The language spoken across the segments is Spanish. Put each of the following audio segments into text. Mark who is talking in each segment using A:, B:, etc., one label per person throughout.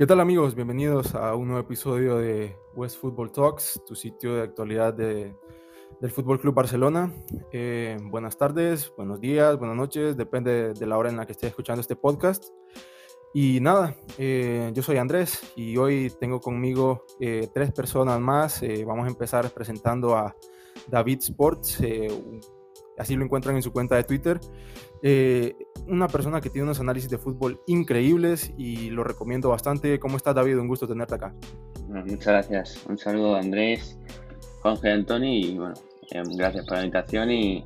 A: ¿Qué tal amigos? Bienvenidos a un nuevo episodio de West Football Talks, tu sitio de actualidad de, del Fútbol Club Barcelona. Eh, buenas tardes, buenos días, buenas noches, depende de la hora en la que estés escuchando este podcast. Y nada, eh, yo soy Andrés y hoy tengo conmigo eh, tres personas más. vamos a empezar presentando a David Sports, así lo encuentran en su cuenta de Twitter. Eh, una persona que tiene unos análisis de fútbol increíbles y lo recomiendo bastante. ¿Cómo estás, David? Un gusto tenerte acá.
B: muchas gracias. Un saludo a Andrés, Juanjo y Antoni. Y bueno, eh, gracias por la invitación y,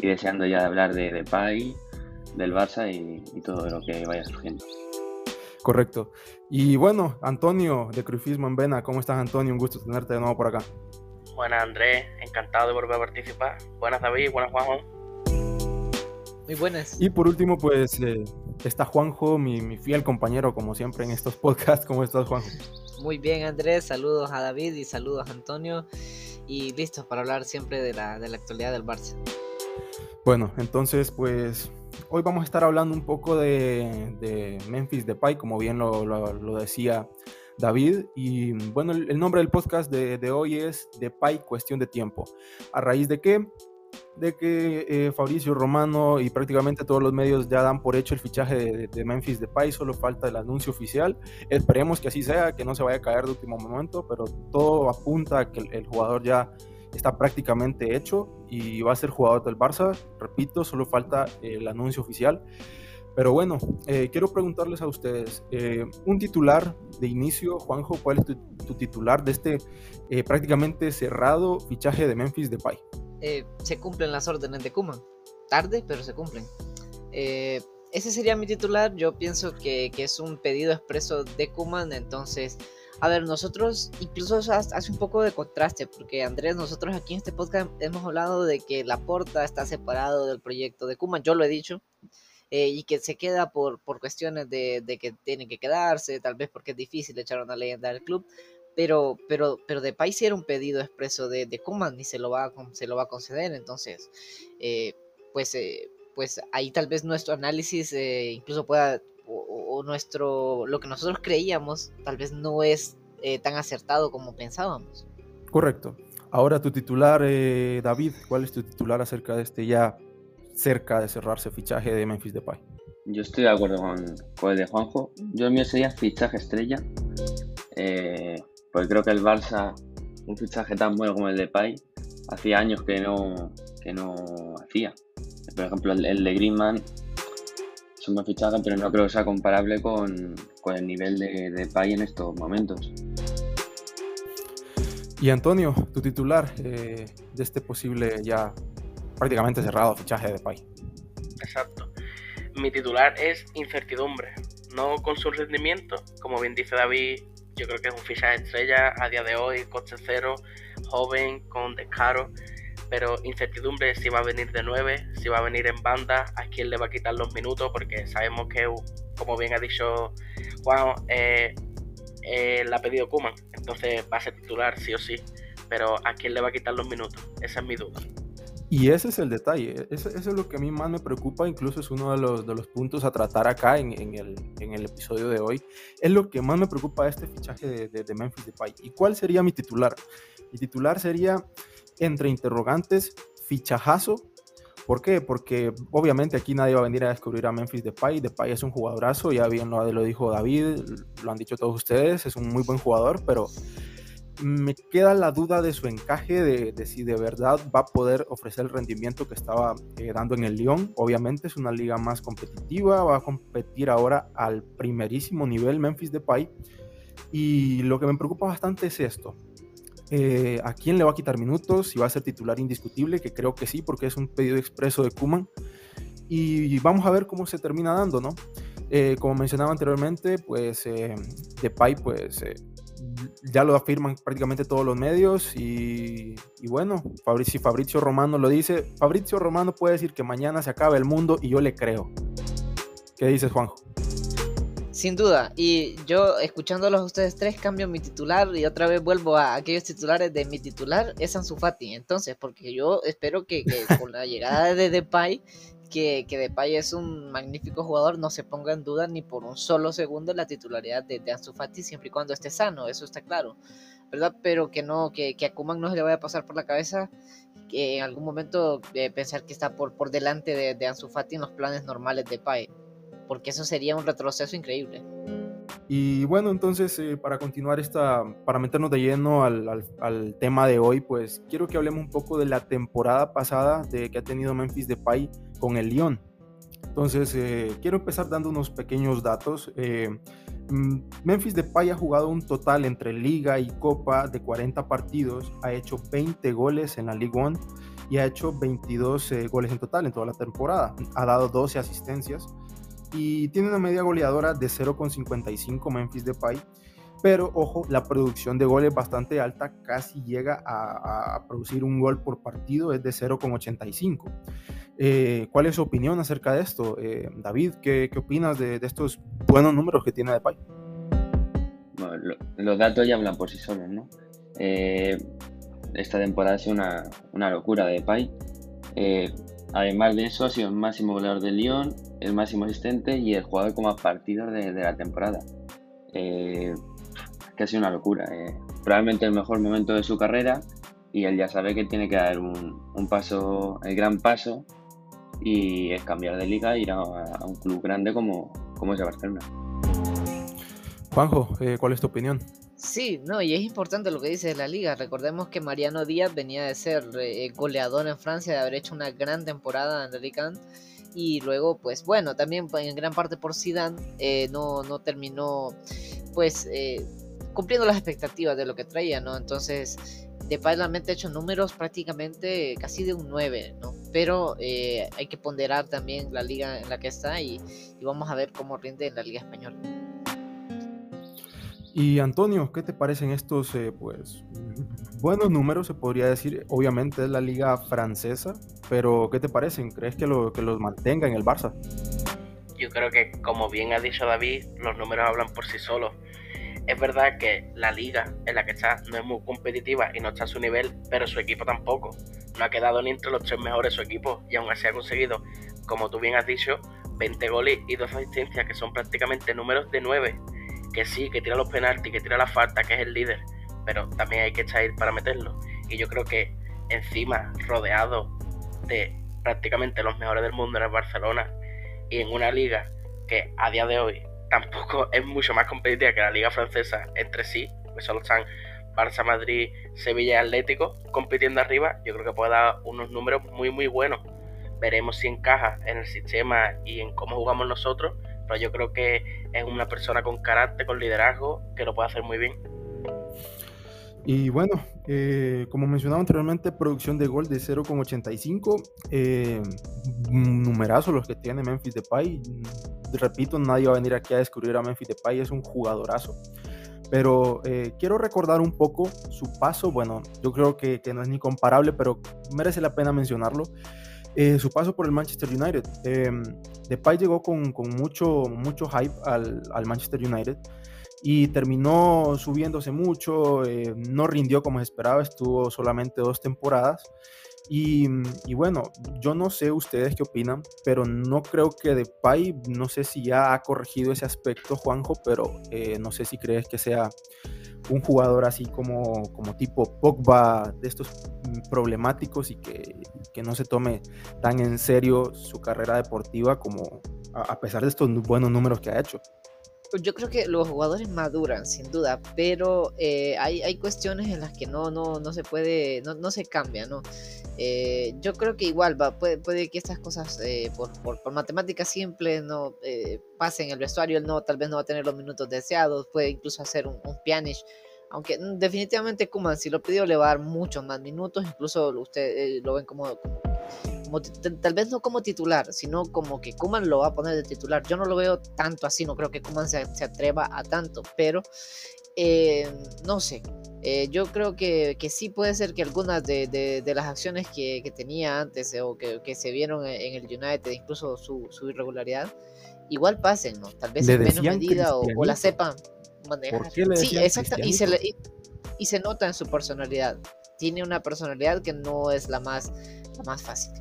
B: deseando ya hablar de, de PAI, del Barça y, todo lo que vaya surgiendo.
A: Correcto. Y bueno, Antonio de Cruifismo en Vena, ¿cómo estás, Antonio? Un gusto tenerte de nuevo por acá.
C: Buenas, Andrés. Encantado de volver a participar. Buenas, David. Buenas, Juanjo.
D: Muy buenas.
A: Y por último, pues eh, está Juanjo, mi, fiel compañero, como siempre en estos podcasts. ¿Cómo estás, Juanjo?
D: Muy bien, Andrés. Saludos a David y saludos a Antonio. Y listos para hablar siempre de la, de la actualidad del Barça.
A: Bueno, entonces, pues hoy vamos a estar hablando un poco de, de Memphis Depay, como bien lo, lo, decía David. Y bueno, el, nombre del podcast de, de hoy es Depay Cuestión de Tiempo. ¿A raíz de qué? de que eh, Fabricio Romano y prácticamente todos los medios ya dan por hecho el fichaje de, de Memphis solo falta el anuncio oficial. Esperemos que así sea, que no se vaya a caer de último momento, pero todo apunta a que el, jugador ya está prácticamente hecho y va a ser jugador del Barça. Repito, solo falta el anuncio oficial. Pero bueno, eh, quiero preguntarles a ustedes, eh, un titular de inicio, Juanjo, ¿cuál es tu, titular de este prácticamente cerrado fichaje de Memphis Depay?
D: Eh, se cumplen las órdenes de Kuman. Tarde, pero se cumplen. Eh, ese sería mi titular. Yo pienso que, es un pedido expreso de Kuman. Entonces, a ver, nosotros incluso hace un poco de contraste. Porque Andrés, nosotros aquí en este podcast hemos hablado de que la porta está separado del proyecto de Kuman. Yo lo he dicho. Eh, y que se queda por, por cuestiones de, de, que tiene que quedarse, tal vez porque es difícil echar una leyenda del club pero, pero, pero de país era un pedido expreso de, de Kuman y se lo va a, se lo va a conceder, entonces, eh, pues, eh, pues ahí tal vez nuestro análisis incluso pueda, o, nuestro, lo que nosotros creíamos, tal vez no es tan acertado como pensábamos.
A: Correcto. Ahora tu titular, David, ¿cuál es tu titular acerca de este ya cerca de cerrarse fichaje de Memphis Depay?
B: Yo estoy de acuerdo con, con el de Juanjo. Yo el mío sería fichaje estrella. Eh, pues creo que el Barça, un fichaje tan bueno como el de Pai, hacía años que no, que no hacía. Por ejemplo, el, de Griezmann es un buen fichaje, pero no creo que sea comparable con, el nivel de, de Pai en estos momentos.
A: Y Antonio, tu titular eh, de este posible ya prácticamente cerrado fichaje de Pai.
C: Exacto. Mi titular es incertidumbre, no con su rendimiento, como bien dice David, yo creo que es un fichaje estrella a día de hoy, coste cero, joven, con descaro, pero incertidumbre si va a venir de 9, si va a venir en banda, a quién le va a quitar los minutos, porque sabemos que, como bien ha dicho Juan, eh, la ha pedido Kuman, entonces va a ser titular sí o sí, pero a quién le va a quitar los minutos, esa es mi duda.
A: Y ese es el detalle, eso, es lo que a mí más me preocupa, incluso es uno de los, de los puntos a tratar acá en, el, en, el, episodio de hoy, es lo que más me preocupa este fichaje de, de, de Memphis Depay. ¿Y cuál sería mi titular? Mi titular sería, entre interrogantes, fichajazo. ¿Por qué? Porque obviamente aquí nadie va a venir a descubrir a Memphis Depay. Depay es un jugadorazo, ya bien lo, lo dijo David, lo han dicho todos ustedes, es un muy buen jugador, pero me queda la duda de su encaje, de, si de verdad va a poder ofrecer el rendimiento que estaba eh, dando en el Lyon. Obviamente es una liga más competitiva, va a competir ahora al primerísimo nivel Memphis Depay. Y lo que me preocupa bastante es esto. Eh, ¿A quién le va a quitar minutos? Si va a ser titular indiscutible, que creo que sí, porque es un pedido expreso de Kuman. Y vamos a ver cómo se termina dando, ¿no? Eh, como mencionaba anteriormente, pues Depay, pues ya lo afirman prácticamente todos los medios y, bueno, si Fabrizio Romano lo dice, Fabrizio Romano puede decir que mañana se acaba el mundo y yo le creo. ¿Qué dices, Juanjo?
D: Sin duda, y yo escuchándolos a ustedes tres cambio mi titular y otra vez vuelvo a aquellos titulares de mi titular es Ansu Fati. Entonces, porque yo espero que, con la llegada de Depay, que, que, Depay es un magnífico jugador, no se ponga en duda ni por un solo segundo la titularidad de, de Ansu Fati siempre y cuando esté sano, eso está claro, ¿verdad? Pero que no, que, que a Kuman no se le vaya a pasar por la cabeza que en algún momento eh, pensar que está por, por delante de, de Ansu Fati en los planes normales de Depay porque eso sería un retroceso increíble.
A: Y bueno, entonces eh, para continuar esta, para meternos de lleno al, al, tema de hoy, pues quiero que hablemos un poco de la temporada pasada de que ha tenido Memphis Depay con el Lyon. Entonces eh, quiero empezar dando unos pequeños datos. Eh, mm, Memphis Depay ha jugado un total entre Liga y Copa de 40 partidos, ha hecho 20 goles en la Ligue 1 y ha hecho 22 goles en total en toda la temporada. Ha dado 12 asistencias y tiene una media goleadora de 0,55 Memphis Depay. Pero ojo, la producción de goles es bastante alta, casi llega a, producir un gol por partido, es de 0,85. Eh, ¿Cuál es su opinión acerca de esto? Eh, David, ¿qué, ¿qué, opinas de, estos buenos números que tiene Depay?
B: Los datos ya hablan por sí solos, ¿no? Eh, esta temporada ha sido una locura de Depay. Además de eso, ha sido el máximo goleador de Lyon, el máximo asistente y el jugador con más partidos de, la temporada. Eh, que ha sido una locura. Eh. Probablemente el mejor momento de su carrera y él ya sabe que tiene que dar un, paso, el gran paso y es cambiar de liga e ir a, un club grande como, como es el Barcelona.
A: Juanjo, eh, ¿cuál es tu opinión?
D: Sí, no, y es importante lo que dice la liga. Recordemos que Mariano Díaz venía de ser eh, goleador en Francia, de haber hecho una gran temporada en Liga y luego, pues bueno, también en gran parte por Zidane eh, no, no terminó, pues eh, cumpliendo las expectativas de lo que traía, ¿no? Entonces, Depay realmente ha hecho números prácticamente casi de un 9, ¿no? Pero hay que ponderar también la liga en la que está y, y vamos a ver cómo rinde en la liga española.
A: Y Antonio, ¿qué te parecen estos, eh, pues, buenos números, se podría decir? Obviamente es la liga francesa, pero ¿qué te parecen? ¿Crees que, lo, que los mantenga en el Barça?
C: Yo creo que, como bien ha dicho David, los números hablan por sí solos. Es verdad que la liga en la que está no es muy competitiva y no está a su nivel, pero su equipo tampoco. No ha quedado ni entre los tres mejores su equipo y aún así ha conseguido, como tú bien has dicho, 20 goles y dos asistencias, que son prácticamente números de 9 que sí, que tira los penaltis, que tira la falta, que es el líder, pero también hay que echar para meterlo. Y yo creo que encima, rodeado de prácticamente los mejores del mundo en el Barcelona y en una liga que a día de hoy tampoco es mucho más competitiva que la liga francesa entre sí, que solo están Barça, Madrid, Sevilla y Atlético compitiendo arriba, yo creo que puede dar unos números muy muy buenos. Veremos si encaja en el sistema y en cómo jugamos nosotros, pero yo creo que es una persona con carácter, con liderazgo, que lo puede hacer muy bien.
A: Y bueno, eh, como mencionaba anteriormente, producción de gol de 0,85. Eh, numerazo los que tiene Memphis Depay. Repito, nadie va a venir aquí a descubrir a Memphis Depay, es un jugadorazo. Pero eh, quiero recordar un poco su paso. Bueno, yo creo que, que no es ni comparable, pero merece la pena mencionarlo. Eh, su paso por el Manchester United. Eh, Depay llegó con, con, mucho, mucho hype al, al, Manchester United y terminó subiéndose mucho, eh, no rindió como se esperaba, estuvo solamente dos temporadas. Y, y, bueno, yo no sé ustedes qué opinan, pero no creo que Depay, no sé si ya ha corregido ese aspecto, Juanjo, pero eh, no sé si crees que sea un jugador así como, como tipo Pogba, de estos problemáticos y que, que, no se tome tan en serio su carrera deportiva como a, pesar de estos buenos números que ha hecho.
D: Yo creo que los jugadores maduran, sin duda, pero eh, hay, hay, cuestiones en las que no, no, no se puede, no, no se cambia, ¿no? Eh, yo creo que igual va, puede, puede que estas cosas eh, por, por, por, matemáticas simples no eh, pasen el vestuario, él no, tal vez no va a tener los minutos deseados, puede incluso hacer un, un pianish aunque mm, definitivamente Kuman si lo pidió le va a dar muchos más minutos, incluso usted lo ven como, tal vez no como titular, sino como que Kuman lo va a poner de titular. Yo no lo veo tanto así, no creo que Kuman se, se atreva a tanto, pero no sé, eh, yo creo que, que, sí puede ser que algunas de, de, las acciones que, que, tenía antes eh, o que, se vieron en el United, incluso su, su irregularidad, igual pasen, ¿no? Tal vez en menos medida o, la sepan manejar. sí, exacto. Y se, y, se nota en su personalidad. Tiene una personalidad que no es la más, más fácil.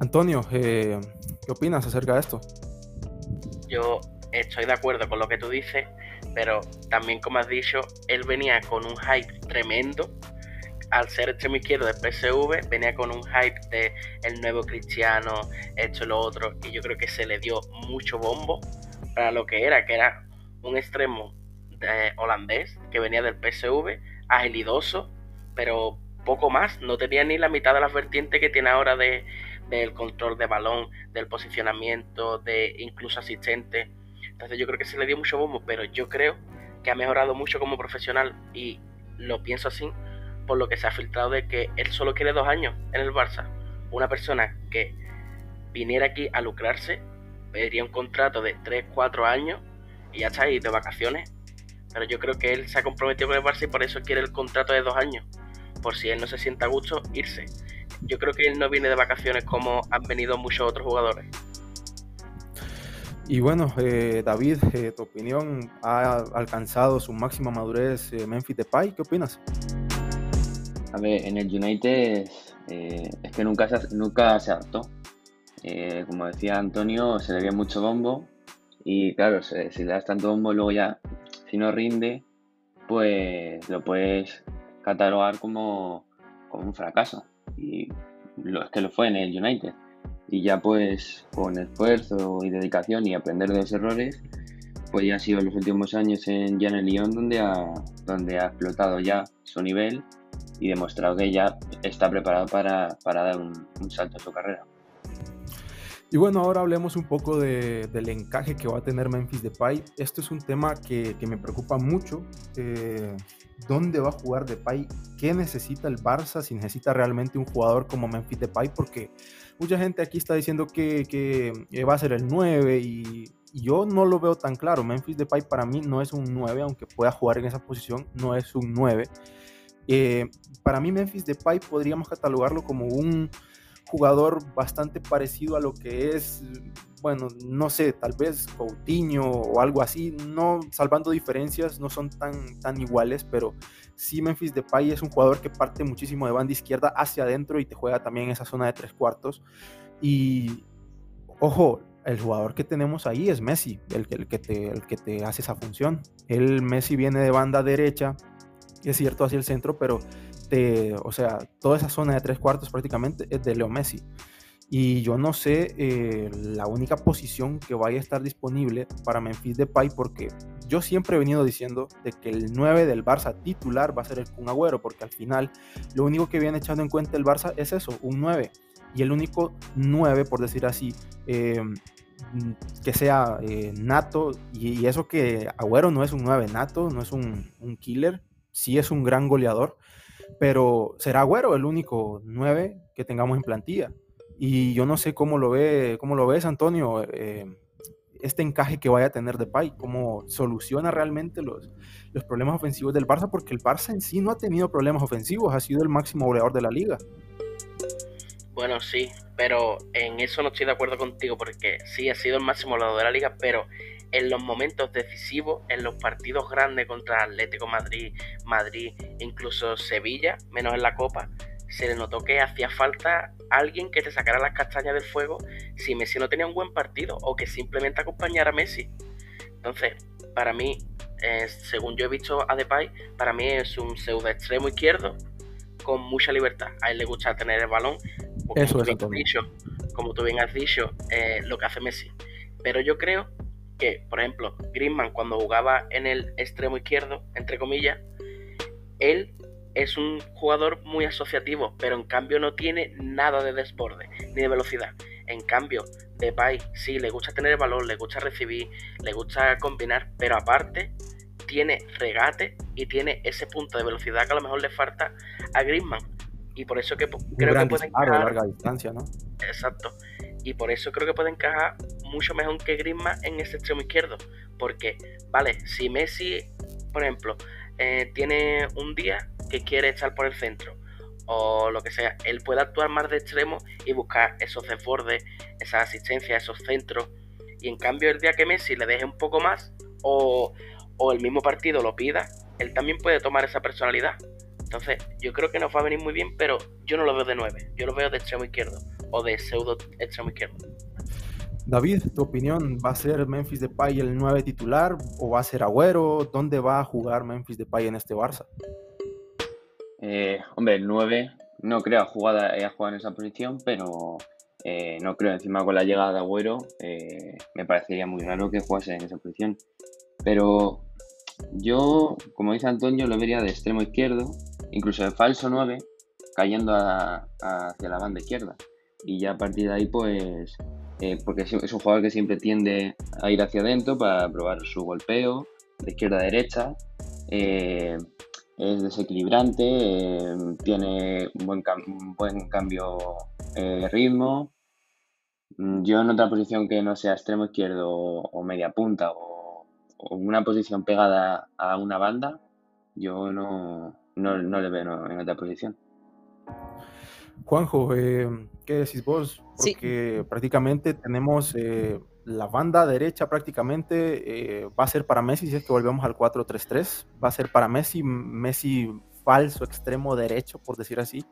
A: Antonio, eh, ¿qué opinas acerca de esto?
C: Yo estoy de acuerdo con lo que tú dices, pero también como has dicho, él venía con un hype tremendo al ser extremo izquierdo de PSV, venía con un hype de el nuevo cristiano, esto y lo otro, y yo creo que se le dio mucho bombo para lo que era, que era un extremo de holandés que venía del PSV, agilidoso, pero poco más, no tenía ni la mitad de las vertientes que tiene ahora de, del control de balón, del posicionamiento, de incluso asistente. Entonces yo creo que se le dio mucho bombo, pero yo creo que ha mejorado mucho como profesional y lo pienso así por lo que se ha filtrado de que él solo quiere dos años en el Barça. Una persona que viniera aquí a lucrarse pediría un contrato de 3, 4 años y ya está ahí de vacaciones. Pero yo creo que él se ha comprometido con el Barça y por eso quiere el contrato de dos años. Por si él no se sienta a gusto, irse. Yo creo que él no viene de vacaciones como han venido muchos otros jugadores.
A: Y bueno, eh, David, eh, tu opinión, ¿ha alcanzado su máxima madurez eh, Memphis Depay? ¿Qué opinas?
B: A ver, en el United eh, es que nunca se, nunca se adaptó. Eh, como decía Antonio, se le dio mucho bombo y claro, si le das tanto bombo luego ya, si no rinde, pues lo puedes catalogar como, como un fracaso. Y lo, es que lo fue en el United. Y ya pues con esfuerzo y dedicación y aprender de los errores, pues ya ha sido los últimos años en, ya el Lyon donde ha, donde ha explotado ya su nivel y demostrado que ya está preparado para, dar un, salto en su carrera.
A: Y bueno, ahora hablemos un poco del encaje que va a tener Memphis Depay. Esto es un tema que, me preocupa mucho. Eh, ¿Dónde va a jugar Depay? ¿Qué necesita el Barça si necesita realmente un jugador como Memphis Depay? Porque mucha gente aquí está diciendo que, que va a ser el 9 y, y yo no lo veo tan claro. Memphis Depay para mí no es un 9, aunque pueda jugar en esa posición, no es un 9. Eh, para mí Memphis Depay podríamos catalogarlo como un jugador bastante parecido a lo que es, bueno, no sé, tal vez Coutinho o algo así, no salvando diferencias, no son tan, tan iguales, pero sí Memphis Depay es un jugador que parte muchísimo de banda izquierda hacia adentro y te juega también esa zona de tres cuartos. Y ojo, el jugador que tenemos ahí es Messi, el, el, que te, el que te hace esa función. El Messi viene de banda derecha, es cierto, hacia el centro, pero te, o sea, toda esa zona de tres cuartos prácticamente es de Leo Messi. Y yo no sé eh, la única posición que vaya a estar disponible para Memphis Depay, porque yo siempre he venido diciendo de que el 9 del Barça titular va a ser el Kun Agüero, porque al final lo único que viene echando en cuenta el Barça es eso, un 9. Y el único 9, por decir así, eh, que sea eh, nato, y, eso que Agüero no es un 9 nato, no es un, un killer, sí es un gran goleador, pero será Agüero el único 9 que tengamos en plantilla. Y yo no sé cómo lo ve, cómo lo ves, Antonio, eh, este encaje que vaya a tener de Depay, cómo soluciona realmente los, los problemas ofensivos del Barça, porque el Barça en sí no ha tenido problemas ofensivos, ha sido el máximo goleador de la liga.
C: Bueno, sí, pero en eso no estoy de acuerdo contigo, porque sí ha sido el máximo goleador de la liga, pero en los momentos decisivos, en los partidos grandes contra Atlético Madrid, Madrid, incluso Sevilla, menos en la Copa, se le notó que hacía falta alguien que te sacara las castañas del fuego si Messi no tenía un buen partido o que simplemente acompañara a Messi. Entonces, para mí, eh, según yo he visto a Depay, para mí es un pseudo extremo izquierdo con mucha libertad. A él le gusta tener el balón,
A: Eso
C: como, tú, dicho, como tú bien has dicho, eh, lo que hace Messi. Pero yo creo que, por ejemplo, Griezmann cuando jugaba en el extremo izquierdo, entre comillas, él es un jugador muy asociativo, pero en cambio no tiene nada de desborde ni de velocidad. En cambio, Depay sí le gusta tener el balón, le gusta recibir, le gusta combinar, pero aparte tiene regate y tiene ese punto de velocidad que a lo mejor le falta a Griezmann. Y por eso que creo que puede
A: encajar. larga distancia, ¿no?
C: Exacto. Y por eso creo que puede encajar mucho mejor que Griezmann en ese extremo izquierdo. Porque, vale, si Messi, por ejemplo, eh, tiene un día que quiere estar por el centro, o lo que sea, él puede actuar más de extremo y buscar esos desbordes, esas asistencias, esos centros. Y en cambio el día que Messi le deje un poco más o, o el mismo partido lo pida, él también puede tomar esa personalidad. Entonces, yo creo que nos va a venir muy bien, pero yo no lo veo de 9, yo lo veo de extremo izquierdo o de pseudo extremo izquierdo.
A: David, tu opinión, ¿va a ser Memphis Depay el 9 titular o va a ser Agüero? ¿Dónde va a jugar Memphis Depay en este Barça?
B: Eh, hombre, el 9 no creo haya jugado en esa posición, pero eh, no creo. Encima con la llegada de Agüero, eh, me parecería muy raro que jugase en esa posición. Pero yo, como dice Antonio, lo vería de extremo izquierdo, incluso de falso 9, cayendo hacia la banda izquierda. Y ya a partir de ahí, pues porque es un jugador que siempre tiende a ir hacia adentro para probar su golpeo de izquierda a derecha. Eh, es desequilibrante, eh, tiene un buen, buen cambio de ritmo. Mm, yo en otra posición que no sea extremo izquierdo o media punta o, una posición pegada a una banda, yo no, no, le veo en otra posición.
A: Juanjo, eh, ¿qué decís vos? Porque prácticamente tenemos eh, la banda derecha prácticamente eh, va a ser para Messi si es que volvemos al 4-3-3, va a ser para Messi, Messi falso extremo derecho, por decir así.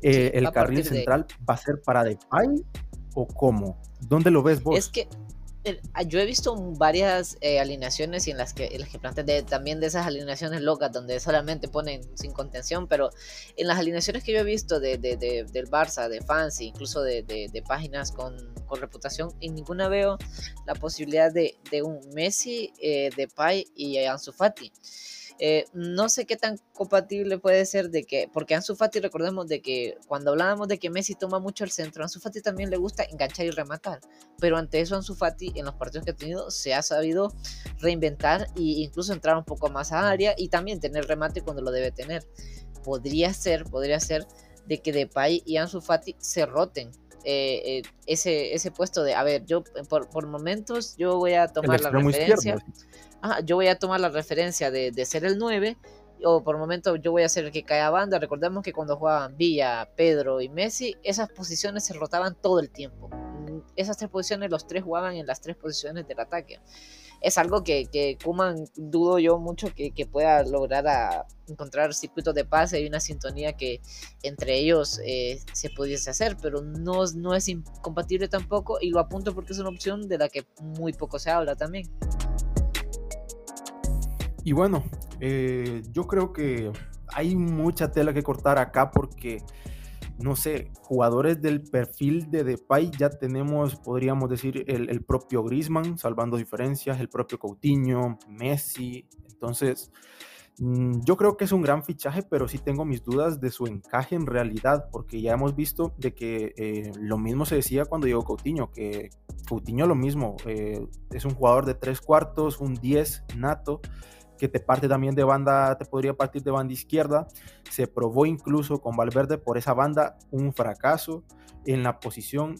A: el carril central va a ser para Depay o cómo? ¿Dónde lo ves vos?
D: Es que yo he visto varias eh, alineaciones y en las que, en las que plantean también de esas alineaciones locas donde solamente ponen sin contención, pero en las alineaciones que yo he visto de, del Barça, de fans, e incluso de, páginas con, con, reputación, en ninguna veo la posibilidad de, un Messi, eh, de Pai y Ansu Fati. Eh, no sé qué tan compatible puede ser de que, porque Ansu Fati recordemos de que cuando hablábamos de que Messi toma mucho el centro, Ansu Fati también le gusta enganchar y rematar, pero ante eso Ansu Fati en los partidos que ha tenido se ha sabido reinventar e incluso entrar un poco más a área y también tener remate cuando lo debe tener. Podría ser, podría ser de que Depay y Ansu Fati se roten eh, eh, ese, ese puesto de, a ver, yo por, por momentos yo voy a tomar la referencia yo voy a tomar la referencia de, ser el 9 o por momento yo voy a ser el que cae a banda. Recordemos que cuando jugaban Villa, Pedro y Messi, esas posiciones se rotaban todo el tiempo. Mm, esas tres posiciones, los tres jugaban en las tres posiciones del ataque. Es algo que, que Kuman dudo yo mucho que, pueda lograr encontrar circuitos de pase y una sintonía que entre ellos eh, se pudiese hacer, pero no es incompatible tampoco y lo apunto porque es una opción de la que muy poco se habla también.
A: Y bueno, eh, yo creo que hay mucha tela que cortar acá porque, no sé, jugadores del perfil de Depay ya tenemos, podríamos decir, el, propio Griezmann, salvando diferencias, el propio Coutinho, Messi. Entonces, mm, yo creo que es un gran fichaje, pero sí tengo mis dudas de su encaje en realidad, porque ya hemos visto de que eh, lo mismo se decía cuando llegó Coutinho, que Coutinho lo mismo, eh, es un jugador de tres cuartos, un 10 nato, que te parte también de banda, te podría partir de banda izquierda. Se probó incluso con Valverde por esa banda un fracaso en la posición,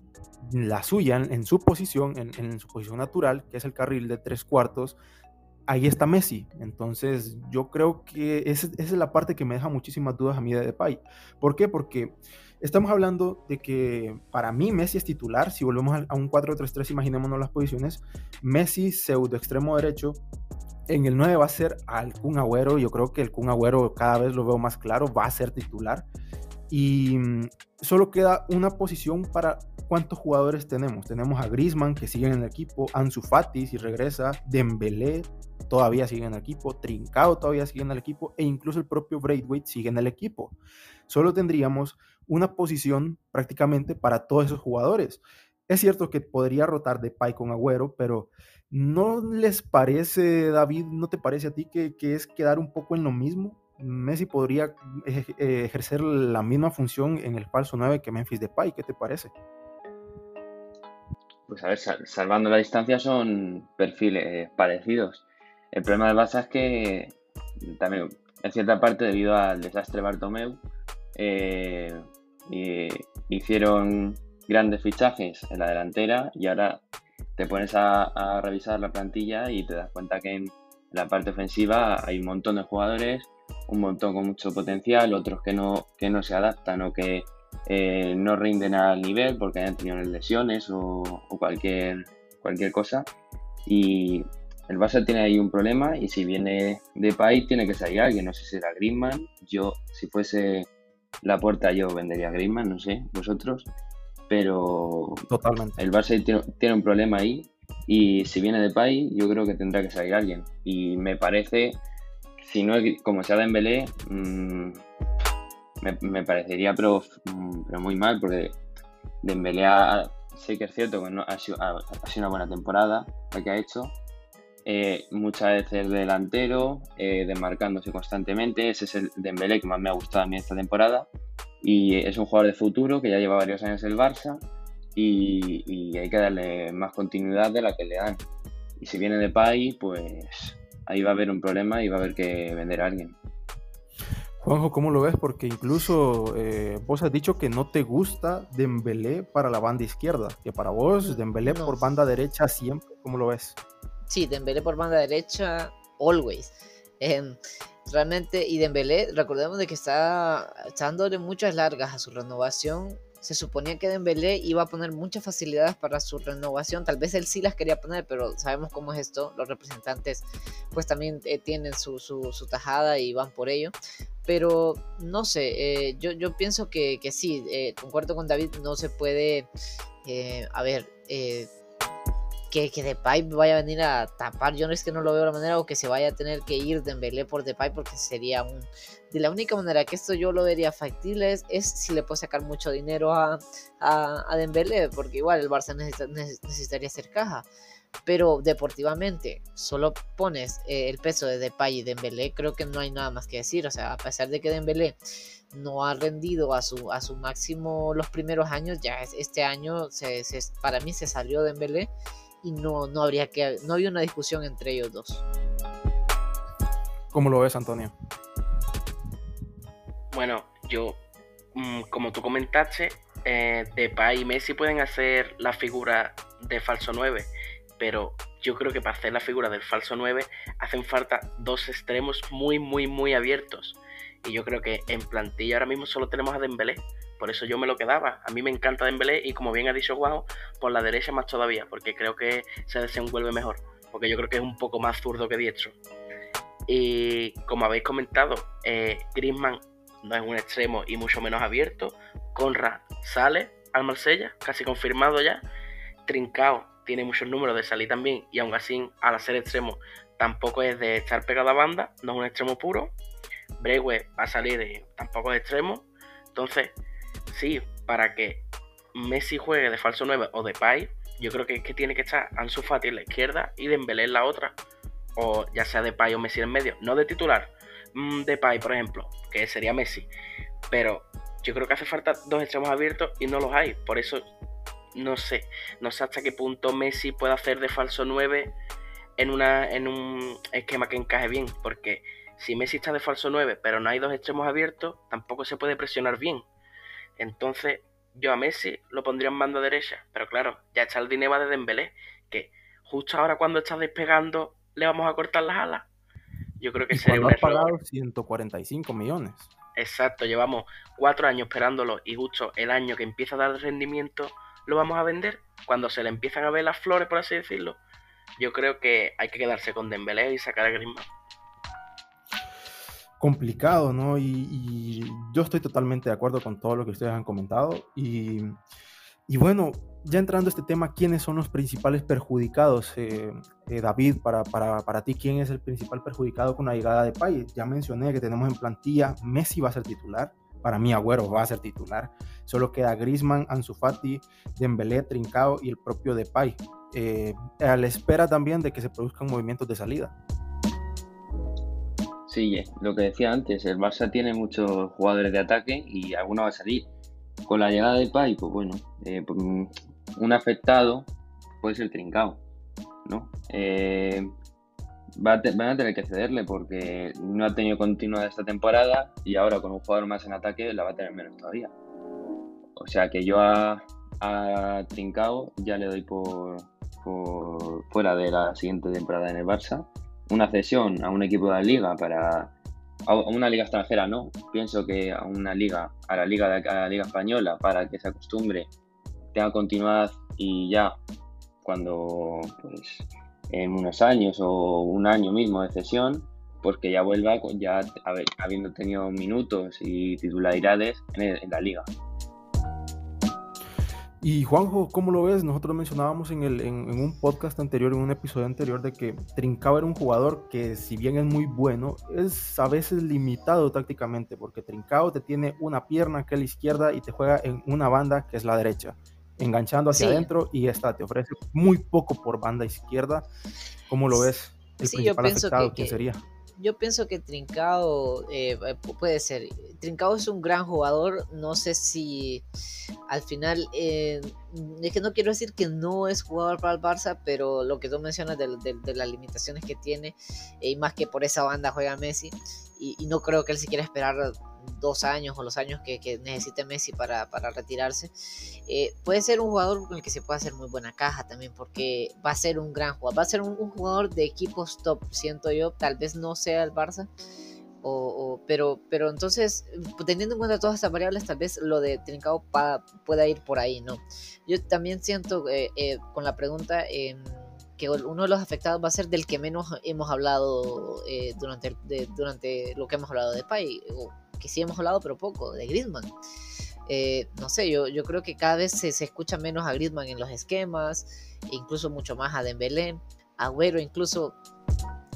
A: la suya, en, su posición, en, su posición natural, que es el carril de tres cuartos. Ahí está Messi. Entonces, yo creo que esa, es la parte que me deja muchísimas dudas a mí de Depay. ¿Por qué? Porque estamos hablando de que para mí Messi es titular. Si volvemos a, a un 4-3-3, imaginémonos las posiciones. Messi, pseudo extremo derecho, en el 9 va a ser al Kun Agüero. Yo creo que el Agüero cada vez lo veo más claro, va a ser titular. Y mm, solo queda una posición para cuántos jugadores tenemos. Tenemos a Griezmann que sigue en el equipo, Ansu Fati si regresa, Dembélé todavía sigue en el equipo, Trincao todavía sigue en el equipo e incluso el propio Braithwaite sigue en el equipo. Solo tendríamos una posición prácticamente para todos esos jugadores. Es cierto que podría rotar de Pai con Agüero, pero ¿No les parece, David, no te parece a ti que, es quedar un poco en lo mismo? Messi podría eh, ejercer la misma función en el falso 9 que Memphis Depay, ¿qué te parece?
B: Pues a ver, salvando la distancia son perfiles parecidos. El problema del Barça es que también, en cierta parte, debido al desastre Bartomeu, eh, hicieron grandes fichajes en la delantera y ahora te pones a, revisar la plantilla y te das cuenta que en la parte ofensiva hay un montón de jugadores un montón con mucho potencial, otros que no, que no se adaptan o que eh, no rinden al nivel porque hayan tenido lesiones o, cualquier, cualquier cosa. Y el Barça tiene ahí un problema y si viene de país tiene que salir alguien, no sé si será Griezmann, yo si fuese la puerta yo vendería a Griezmann, no sé, vosotros, pero
A: Totalmente.
B: el Barça tiene, tiene un problema ahí y si viene de país yo creo que tendrá que salir alguien y me parece, si no es como sea Dembélé, mmm, me, parecería pero, mm, pero muy mal porque Dembélé sé que es cierto que no, ha, sido, ha, sido una buena temporada la que ha hecho, eh, muchas veces delantero, eh, desmarcándose constantemente. Ese es el Dembélé que más me ha gustado a mí esta temporada. Y es un jugador de futuro que ya lleva varios años en el Barça y, hay que darle más continuidad de la que le dan. Y si viene de Pai, pues ahí va a haber un problema y va a haber que vender a alguien.
A: Juanjo, ¿cómo lo ves? Porque incluso eh, vos has dicho que no te gusta Dembélé para la banda izquierda, que para vos Dembélé por banda derecha siempre, ¿cómo lo ves?
D: Sí, Dembélé por banda derecha, always. Em, realmente, y Dembélé, recordemos de que está, dándole muchas largas a su renovación. Se suponía que Dembélé iba a poner muchas facilidades para su renovación. Tal vez él sí las quería poner, pero sabemos cómo es esto. Los representantes pues también eh, tienen su, su, tajada y van por ello. Pero no sé, eh, yo, yo pienso que, que sí, eh, concuerdo con David, no se puede, a ver, que, que Depay vaya a venir a tapar. Yo no es que no lo veo de la manera o que se vaya a tener que ir Dembélé por Depay porque sería un... De la única manera que esto yo lo vería factible es, si le puedo sacar mucho dinero a, a, a Dembélé porque igual el Barça necesitaría hacer caja. Pero deportivamente, solo pones eh, el peso de Depay y Dembélé, creo que no hay nada más que decir. O sea, a pesar de que Dembélé no ha rendido a su, a su máximo los primeros años, ya este año se, para mí se salió Dembélé y no, no habría que no había una discusión entre ellos dos.
A: ¿Cómo lo ves, Antonio?
C: Bueno, yo, mm, como tú comentaste, eh, Depay y Messi pueden hacer la figura de falso 9, pero yo creo que para hacer la figura del falso 9 hacen falta dos extremos muy, muy, muy abiertos. Y yo creo que en plantilla ahora mismo solo tenemos a Dembélé. Por eso yo me lo quedaba. A mí me encanta Dembélé y como bien ha dicho Guau, por la derecha más todavía, porque creo que se desenvuelve mejor. Porque yo creo que es un poco más zurdo que diestro. Y como habéis comentado, eh, no es un extremo y mucho menos abierto. Conrad sale al Marsella, casi confirmado ya. Trincao tiene muchos números de salir también y aún así al hacer extremo tampoco es de estar pegado a banda, no es un extremo puro. Brewe va a salir de, tampoco de extremo. Entonces, sí, para que Messi juegue de falso 9 o de Pai, yo creo que, que tiene que estar Ansu Fati en la izquierda y Dembélé en la otra. O ya sea de Pai o Messi en medio. No de titular. Mm, de Pai, por ejemplo, que sería Messi. Pero yo creo que hace falta dos extremos abiertos y no los hay. Por eso no sé. No sé hasta qué punto Messi puede hacer de falso 9 en, una, en un esquema que encaje bien. Porque si Messi está de falso 9 pero no hay dos extremos abiertos, tampoco se puede presionar bien. Entonces, yo a Messi lo pondría en banda derecha. Pero claro, ya está el dinero de Dembélé, que justo ahora cuando está despegando le vamos a cortar las alas. Yo creo que sería un
A: error. pagado 145 millones.
C: Exacto, llevamos cuatro años esperándolo y justo el año que empieza a dar rendimiento lo vamos a vender. Cuando se le empiezan a ver las flores, por así decirlo, yo creo que hay que quedarse con Dembélé y sacar a Griezmann
A: complicado, ¿no? Y, yo estoy totalmente de acuerdo con todo lo que ustedes han comentado. Y, bueno, ya entrando a este tema, ¿quiénes son los principales perjudicados? Eh, eh, David, para, para, ti, ¿quién es el principal perjudicado con la llegada de Pay? Ya mencioné que tenemos en plantilla, Messi va a ser titular, para mí Agüero va a ser titular, solo queda Griezmann, Ansu Fati, Dembélé, Trincao y el propio Depay. Eh, a la espera también de que se produzcan movimientos de salida.
B: Sí, lo que decía antes, el Barça tiene muchos jugadores de ataque y alguno va a salir. Con la llegada de Pai, pues bueno, eh, pues, un afectado puede ser Trincao, ¿no? Eh, van a tener que cederle porque no ha tenido continuidad esta temporada y ahora con un jugador más en ataque la va a tener menos todavía. O sea que yo a, a Trincao ya le doy por, por fuera de la siguiente temporada en el Barça una cesión a un equipo de la liga para, a una liga extranjera no, pienso que a una liga, a la liga, a la liga española, para que se acostumbre, tenga continuidad y ya cuando pues en unos años o un año mismo de cesión, pues que ya vuelva ya habiendo tenido minutos y titularidades en la liga.
A: Y Juanjo, ¿cómo lo ves? Nosotros mencionábamos en, el, en, un podcast anterior, en un episodio anterior, de que Trincao era un jugador que, si bien es muy bueno, es a veces limitado tácticamente, porque Trincao te tiene una pierna que es la izquierda y te juega en una banda que es la derecha, enganchando hacia adentro y esta te ofrece muy poco por banda izquierda. ¿Cómo lo ves?
D: El sí, yo pienso que, ¿quién sería? Yo pienso que Trincao eh, eh, puede ser. Trincao es un gran jugador. No sé si al final. Eh, es que no quiero decir que no es jugador para el Barça, pero lo que tú mencionas de, las limitaciones que tiene, y más que por esa banda juega Messi, y, no creo que él se quiera esperar dos años o los años que, necesite Messi para, retirarse. Eh, puede ser un jugador con el que se puede hacer muy buena caja también, porque va a ser un gran jugador, va a ser un, jugador de equipos top, siento yo, tal vez no sea el Barça. O, pero, pero entonces, teniendo en cuenta todas estas variables, tal vez lo de Trincao pueda ir por ahí, ¿no? Yo también siento eh, eh, con la pregunta em, que uno de los afectados va a ser del que menos hemos hablado durante, durante lo que hemos hablado de Pai, que sí hemos hablado, pero poco, de Griezmann. Eh, no sé, yo, yo creo que cada vez se, escucha menos a Griezmann en los esquemas, incluso mucho más a Dembélé, Agüero incluso,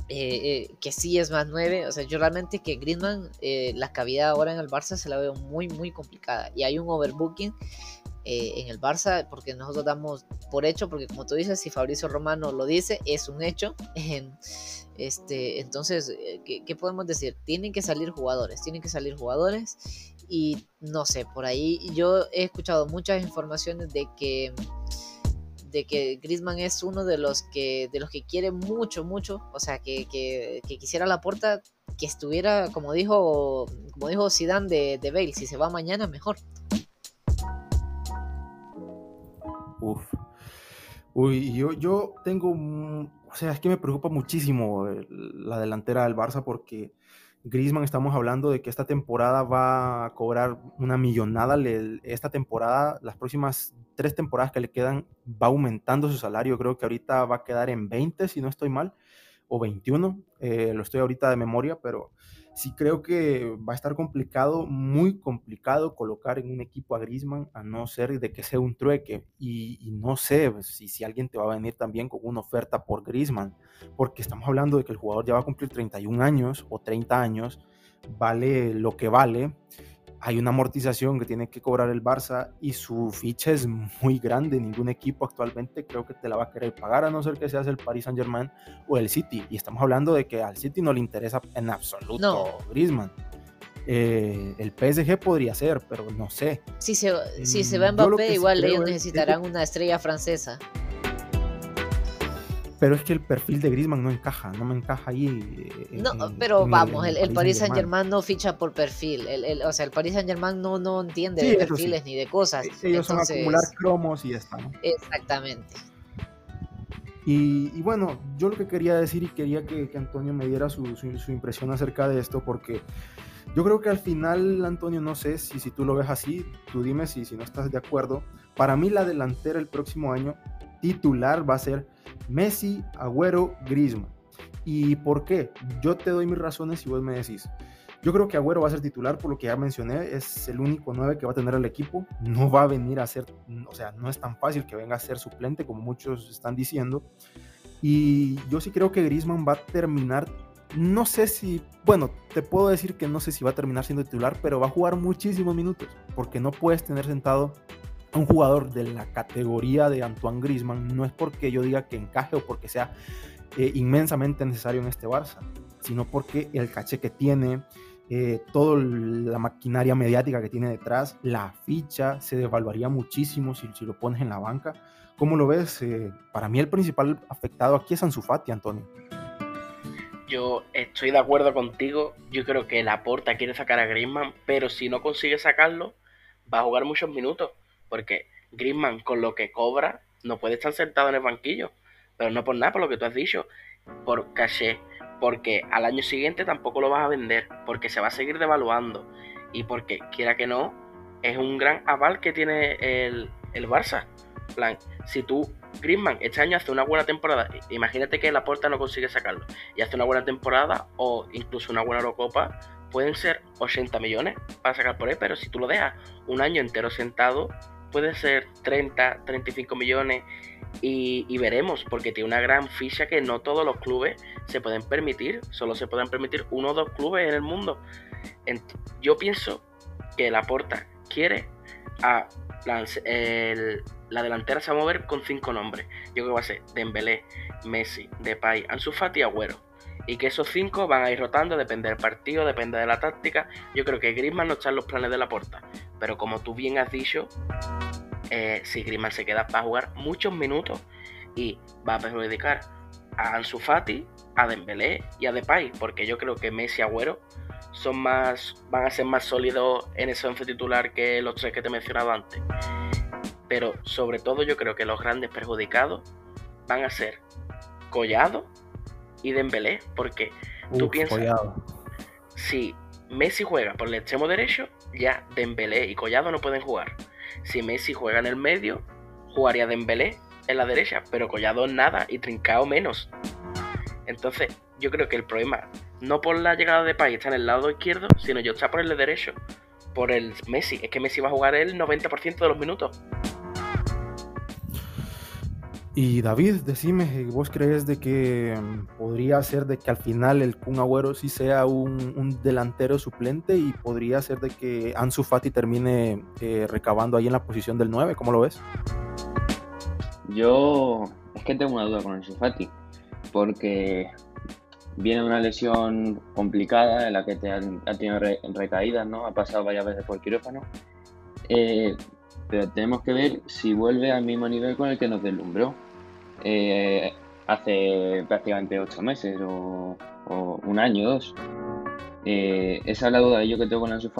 D: eh, eh, que sí es más nueve. O sea, yo realmente que Griezmann, la cavidad ahora en el Barça se la veo muy, muy complicada. Y hay un overbooking en el Barça porque nosotros damos por hecho, porque como tú dices, si Fabricio Romano lo dice, es un hecho. Este, entonces, eh, ¿qué, podemos decir? Tienen que salir jugadores, tienen que salir jugadores y no sé, por ahí yo he escuchado muchas informaciones de que de que Griezmann es uno de los que de los que quiere mucho mucho, o sea, que, que, quisiera la puerta que estuviera como dijo como dijo Zidane de, de Bale, si se va mañana mejor.
A: Uf. Uy, yo, yo tengo o sea, es que me preocupa muchísimo la delantera del Barça porque Griezmann estamos hablando de que esta temporada va a cobrar una millonada. esta temporada, las próximas tres temporadas que le quedan, va aumentando su salario. Creo que ahorita va a quedar en 20, si no estoy mal, o 21. Eh, lo estoy ahorita de memoria, pero sí creo que va a estar complicado, muy complicado colocar en un equipo a Grisman, a no ser de que sea un trueque. Y, no sé pues, si, si alguien te va a venir también con una oferta por Grisman, porque estamos hablando de que el jugador ya va a cumplir 31 años o 30 años, vale lo que vale hay una amortización que tiene que cobrar el Barça y su ficha es muy grande. Ningún equipo actualmente creo que te la va a querer pagar, a no ser que seas el Paris Saint Germain o el City. Y estamos hablando de que al City no le interesa en absoluto Griezmann. Eh, el PSG podría ser, pero no sé.
D: Si se, si se va mm, Mbappé, igual ellos necesitarán una estrella francesa
A: pero es que el perfil de Griezmann no encaja, no me encaja ahí.
D: Eh, no, pero vamos, el, Paris Saint Germain no ficha por perfil, el, o sea, el Paris Saint Germain no, no entiende de perfiles ni de cosas.
A: E, ellos son acumular cromos y ya está.
D: Exactamente.
A: Y, bueno, yo lo que quería decir y quería que, Antonio me diera su, su, impresión acerca de esto, porque yo creo que al final, Antonio, no sé si, si tú lo ves así, tú dime si, si no estás de acuerdo. Para mí la delantera el próximo año titular va a ser Messi, Agüero, Griezmann. ¿Y por qué? Yo te doy mis razones y vos me decís. Yo creo que Agüero va a ser titular por lo que ya mencioné, es el único 9 que va a tener el equipo, no va a venir a ser, o sea, no es tan fácil que venga a ser suplente como muchos están diciendo. Y yo sí creo que Griezmann va a terminar, no sé si, bueno, te puedo decir que no sé si va a terminar siendo titular, pero va a jugar muchísimos minutos, porque no puedes tener sentado un jugador de la categoría de Antoine Griezmann no es porque yo diga que encaje o porque sea eh, inmensamente necesario en este Barça, sino porque el caché que tiene, eh, toda la maquinaria mediática que tiene detrás, la ficha se devaluaría muchísimo si, lo pones en la banca. ¿Cómo lo ves? Eh, para mí el principal afectado aquí es Ansu Fati, Antonio.
C: Yo estoy de acuerdo contigo. Yo creo que Laporta quiere sacar a Griezmann, pero si no consigue sacarlo, va a jugar muchos minutos. Porque Griezmann, con lo que cobra, no puede estar sentado en el banquillo. Pero no por nada, por lo que tú has dicho. Por caché, porque al año siguiente tampoco lo vas a vender, porque se va a seguir devaluando y porque, quiera que no, es un gran aval que tiene el, el Barça. plan, si tú, Griezmann, este año hace una buena temporada, imagínate que la puerta no consigue sacarlo, y hace una buena temporada o incluso una buena Eurocopa, pueden ser 80 millones para sacar por él, pero si tú lo dejas un año entero sentado, puede ser 30, 35 millones y, veremos, porque tiene una gran ficha que no todos los clubes se pueden permitir, solo se pueden permitir uno o dos clubes en el mundo. yo pienso que la Porta quiere a la delantera se va a mover con cinco nombres. Yo creo que va a ser Dembélé, Messi, Depay, Ansu Fati y Agüero. Y que esos cinco van a ir rotando, depende del partido, depende de la táctica. Yo creo que Griezmann no está en los planes de la Porta. Pero como tú bien has dicho, eh, si Griezmann se queda para jugar muchos minutos y va a perjudicar a Ansu Fati, a Dembélé y a Depay, porque yo creo que Messi y Agüero son más, van a ser más sólidos en ese once titular que los tres que te he mencionado antes. Pero sobre todo yo creo que los grandes perjudicados van a ser Collado y Dembélé, porque tú piensas, si Messi juega por el extremo derecho, ya Dembélé y Collado no pueden jugar. Si Messi juega en el medio, jugaría Dembélé en la derecha, pero Collado nada y Trincao menos. Entonces, yo creo que el problema no por la llegada de Pay está en el lado izquierdo, sino yo está por el derecho, por el Messi. Es que Messi va a jugar el 90% de los minutos.
A: Y David, decime, ¿vos crees de que mm, podría ser de que al final el Kun Agüero sí sea un, delantero suplente y podría ser de que Ansu Fati termine eh, recabando ahí en la posición del 9? ¿Cómo lo ves?
B: Yo es que tengo una duda con Ansu Fati, porque viene una lesión complicada en la que te ha tenido recaídas, ¿no? Ha pasado varias veces por quirófano. Eh, pero tenemos que ver si vuelve al mismo nivel con el que nos deslumbró eh, hace prácticamente ocho meses o, un año o dos. Esa es la duda yo que tengo con Ansu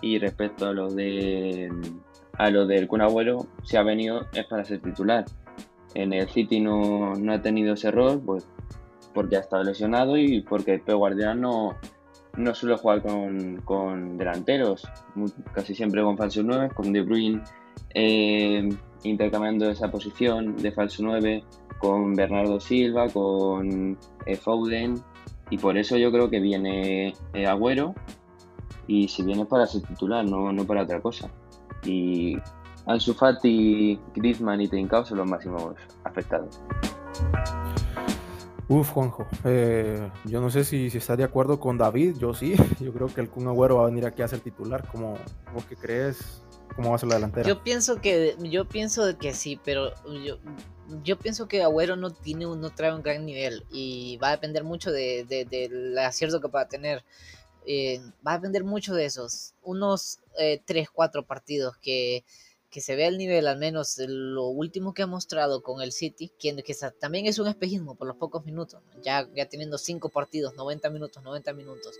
B: y respecto a lo de a lo del Kun Agüero, si ha venido es para ser titular. En el City no, no ha tenido ese rol, pues porque ha estado lesionado y porque Pep Guardiola no, no suele jugar con, delanteros, casi siempre con falso 9, con De Bruyne eh, intercambiando esa posición de falso 9 con Bernardo Silva, con eh, Foden, y por eso yo creo que viene eh, Agüero, y si viene para ser titular, no, no para otra cosa. Y Ansu Fati, Griezmann y Trincao son los máximos afectados.
A: Uf, Juanjo, eh, yo no sé si, si estás de acuerdo con David, yo sí, yo creo que Kun Agüero va a venir aquí a ser titular, como vos que crees, cómo va a ser la delantera.
D: Yo pienso que, yo pienso que sí, pero yo, yo pienso que Agüero no tiene, no trae un gran nivel y va a depender mucho de, del acierto que va a tener. Eh, va a depender mucho de esos, unos eh, 3, 4 partidos que que se vea el nivel, al menos lo último que ha mostrado con el City, que, que también es un espejismo por los pocos minutos, ya, ya teniendo 5 partidos, 90 minutos, 90 minutos.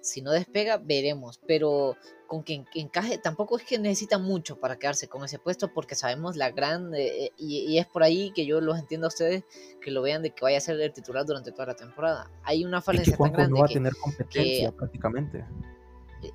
D: Si no despega, veremos, pero con que encaje, tampoco es que necesita mucho para quedarse con ese puesto, porque sabemos la gran, eh, eh, y, es por ahí que yo los entiendo a ustedes, que lo vean de que vaya a ser el titular durante toda la temporada. Hay una falencia tan grande.
A: No va a tener competencia prácticamente
D: eh,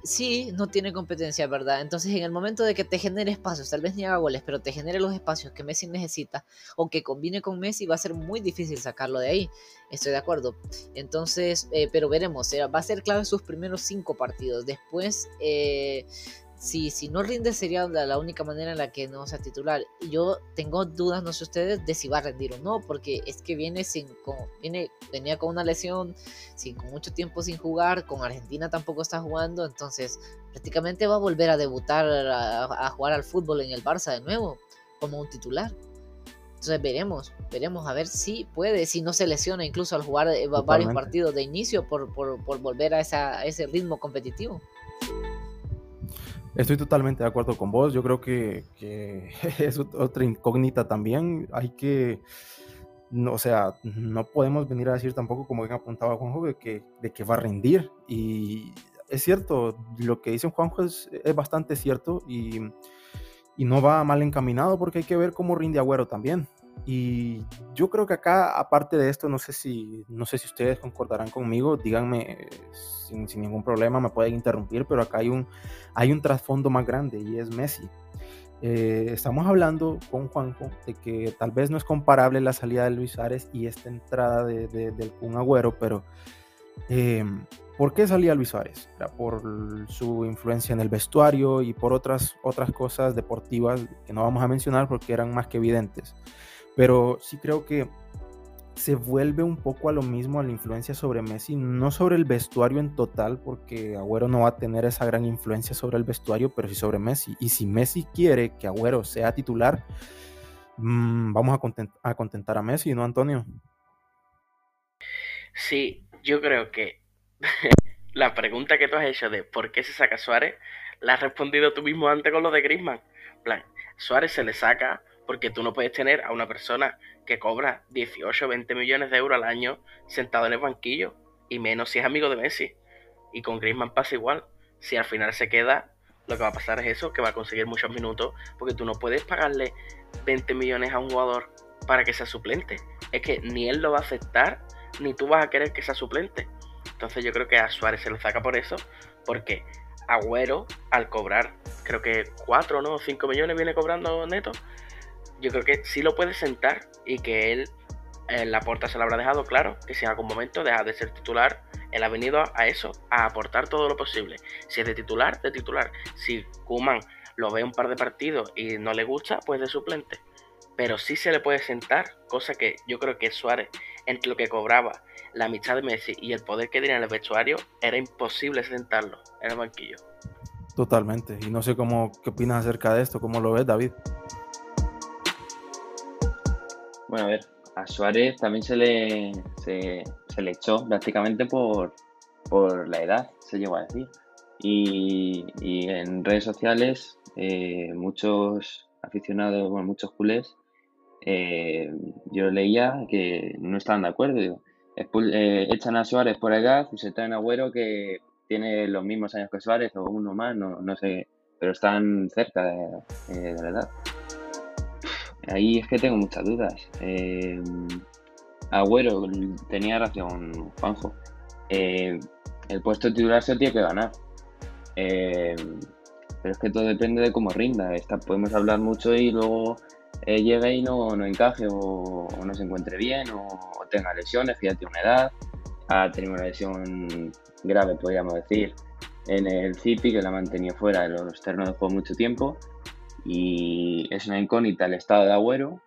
D: sí, no tiene competencia, ¿verdad? Entonces, en el momento de que te genere espacios, tal vez ni haga goles, pero te genere los espacios que Messi necesita o que combine con Messi, va a ser muy difícil sacarlo de ahí. Estoy de acuerdo. Entonces, eh, pero veremos. va a ser clave sus primeros cinco partidos. Después, eh, si, si no rinde sería la, única manera en la que no sea titular. Y yo tengo dudas, no sé ustedes, de si va a rendir o no, porque es que viene sin, con, viene, venía con una lesión, sin, con mucho tiempo sin jugar, con Argentina tampoco está jugando, entonces prácticamente va a volver a debutar a, jugar al fútbol en el Barça de nuevo, como un titular. Entonces veremos, veremos a ver si puede, si no se lesiona incluso al jugar eh, varios partidos de inicio por, por, por volver a, esa, a ese ritmo competitivo.
A: Estoy totalmente de acuerdo con vos. Yo creo que, es otra incógnita también. Hay que, no, o sea, no podemos venir a decir tampoco, como bien apuntaba Juanjo, de que, de que va a rendir. Y es cierto, lo que dice Juanjo es, es bastante cierto y, y, no va mal encaminado porque hay que ver cómo rinde Agüero también. Y yo creo que acá, aparte de esto, no sé si, no sé si ustedes concordarán conmigo, díganme sin, sin ningún problema, me pueden interrumpir, pero acá hay un, hay un trasfondo más grande y es Messi. Eh, estamos hablando con Juanjo de que tal vez no es comparable la salida de Luis Suárez y esta entrada de, del Kun Agüero, pero eh, ¿por qué salía Luis Suárez? por su influencia en el vestuario y por otras, otras cosas deportivas que no vamos a mencionar porque eran más que evidentes. Pero sí creo que se vuelve un poco a lo mismo a la influencia sobre Messi, no sobre el vestuario en total, porque Agüero no va a tener esa gran influencia sobre el vestuario, pero sí sobre Messi. Y si Messi quiere que Agüero sea titular, mmm, vamos a, a contentar a Messi, ¿no, Antonio?
C: Sí, yo creo que la pregunta que tú has hecho de por qué se saca Suárez, la has respondido tú mismo antes con lo de Griezmann. plan, Suárez se le saca porque tú no puedes tener a una persona que cobra 18 o 20 millones de euros al año sentado en el banquillo, y menos si es amigo de Messi. Y con Griezmann pasa igual. Si al final se queda, lo que va a pasar es eso, que va a conseguir muchos minutos, porque tú no puedes pagarle 20 millones a un jugador para que sea suplente. Es que ni él lo va a aceptar, ni tú vas a querer que sea suplente. Entonces yo creo que a Suárez se le saca por eso, porque Agüero, al cobrar, creo que 4 no 5 millones viene cobrando neto, yo creo que sí lo puede sentar y que él en la puerta se lo habrá dejado claro que si en algún momento deja de ser titular, él ha venido a eso, a aportar todo lo posible. Si es de titular, de titular. Si Kuman lo ve un par de partidos y no le gusta, pues de suplente. Pero sí se le puede sentar, cosa que yo creo que Suárez, entre lo que cobraba, la amistad de Messi y el poder que tenía en el vestuario, era imposible sentarlo en el banquillo.
A: Totalmente. Y no sé cómo, qué opinas acerca de esto, cómo lo ves, David.
B: Bueno, a ver, a Suárez también se le, se, le echó prácticamente por, la edad, se llegó a decir. Y, en redes sociales, eh, muchos aficionados, bueno, muchos culés, eh, yo leía que no estaban de acuerdo. Eh, echan a Suárez por edad y se traen a Agüero que tiene los mismos años que Suárez o uno más, no, no sé, pero están cerca de la edad. Ahí es que tengo muchas dudas. Eh, Agüero, tenía razón Juanjo. Eh, el puesto titular se tiene que ganar. Eh, pero es que todo depende de cómo rinda. Esta, podemos hablar mucho y luego eh, llegue y no, no encaje o, no se encuentre bien o, tenga lesiones, que ya tiene una edad. Ha tenido una lesión grave, podríamos decir, en el CIPI, que la ha mantenido fuera de los terrenos de juego mucho tiempo y es una incógnita el estado de Agüero,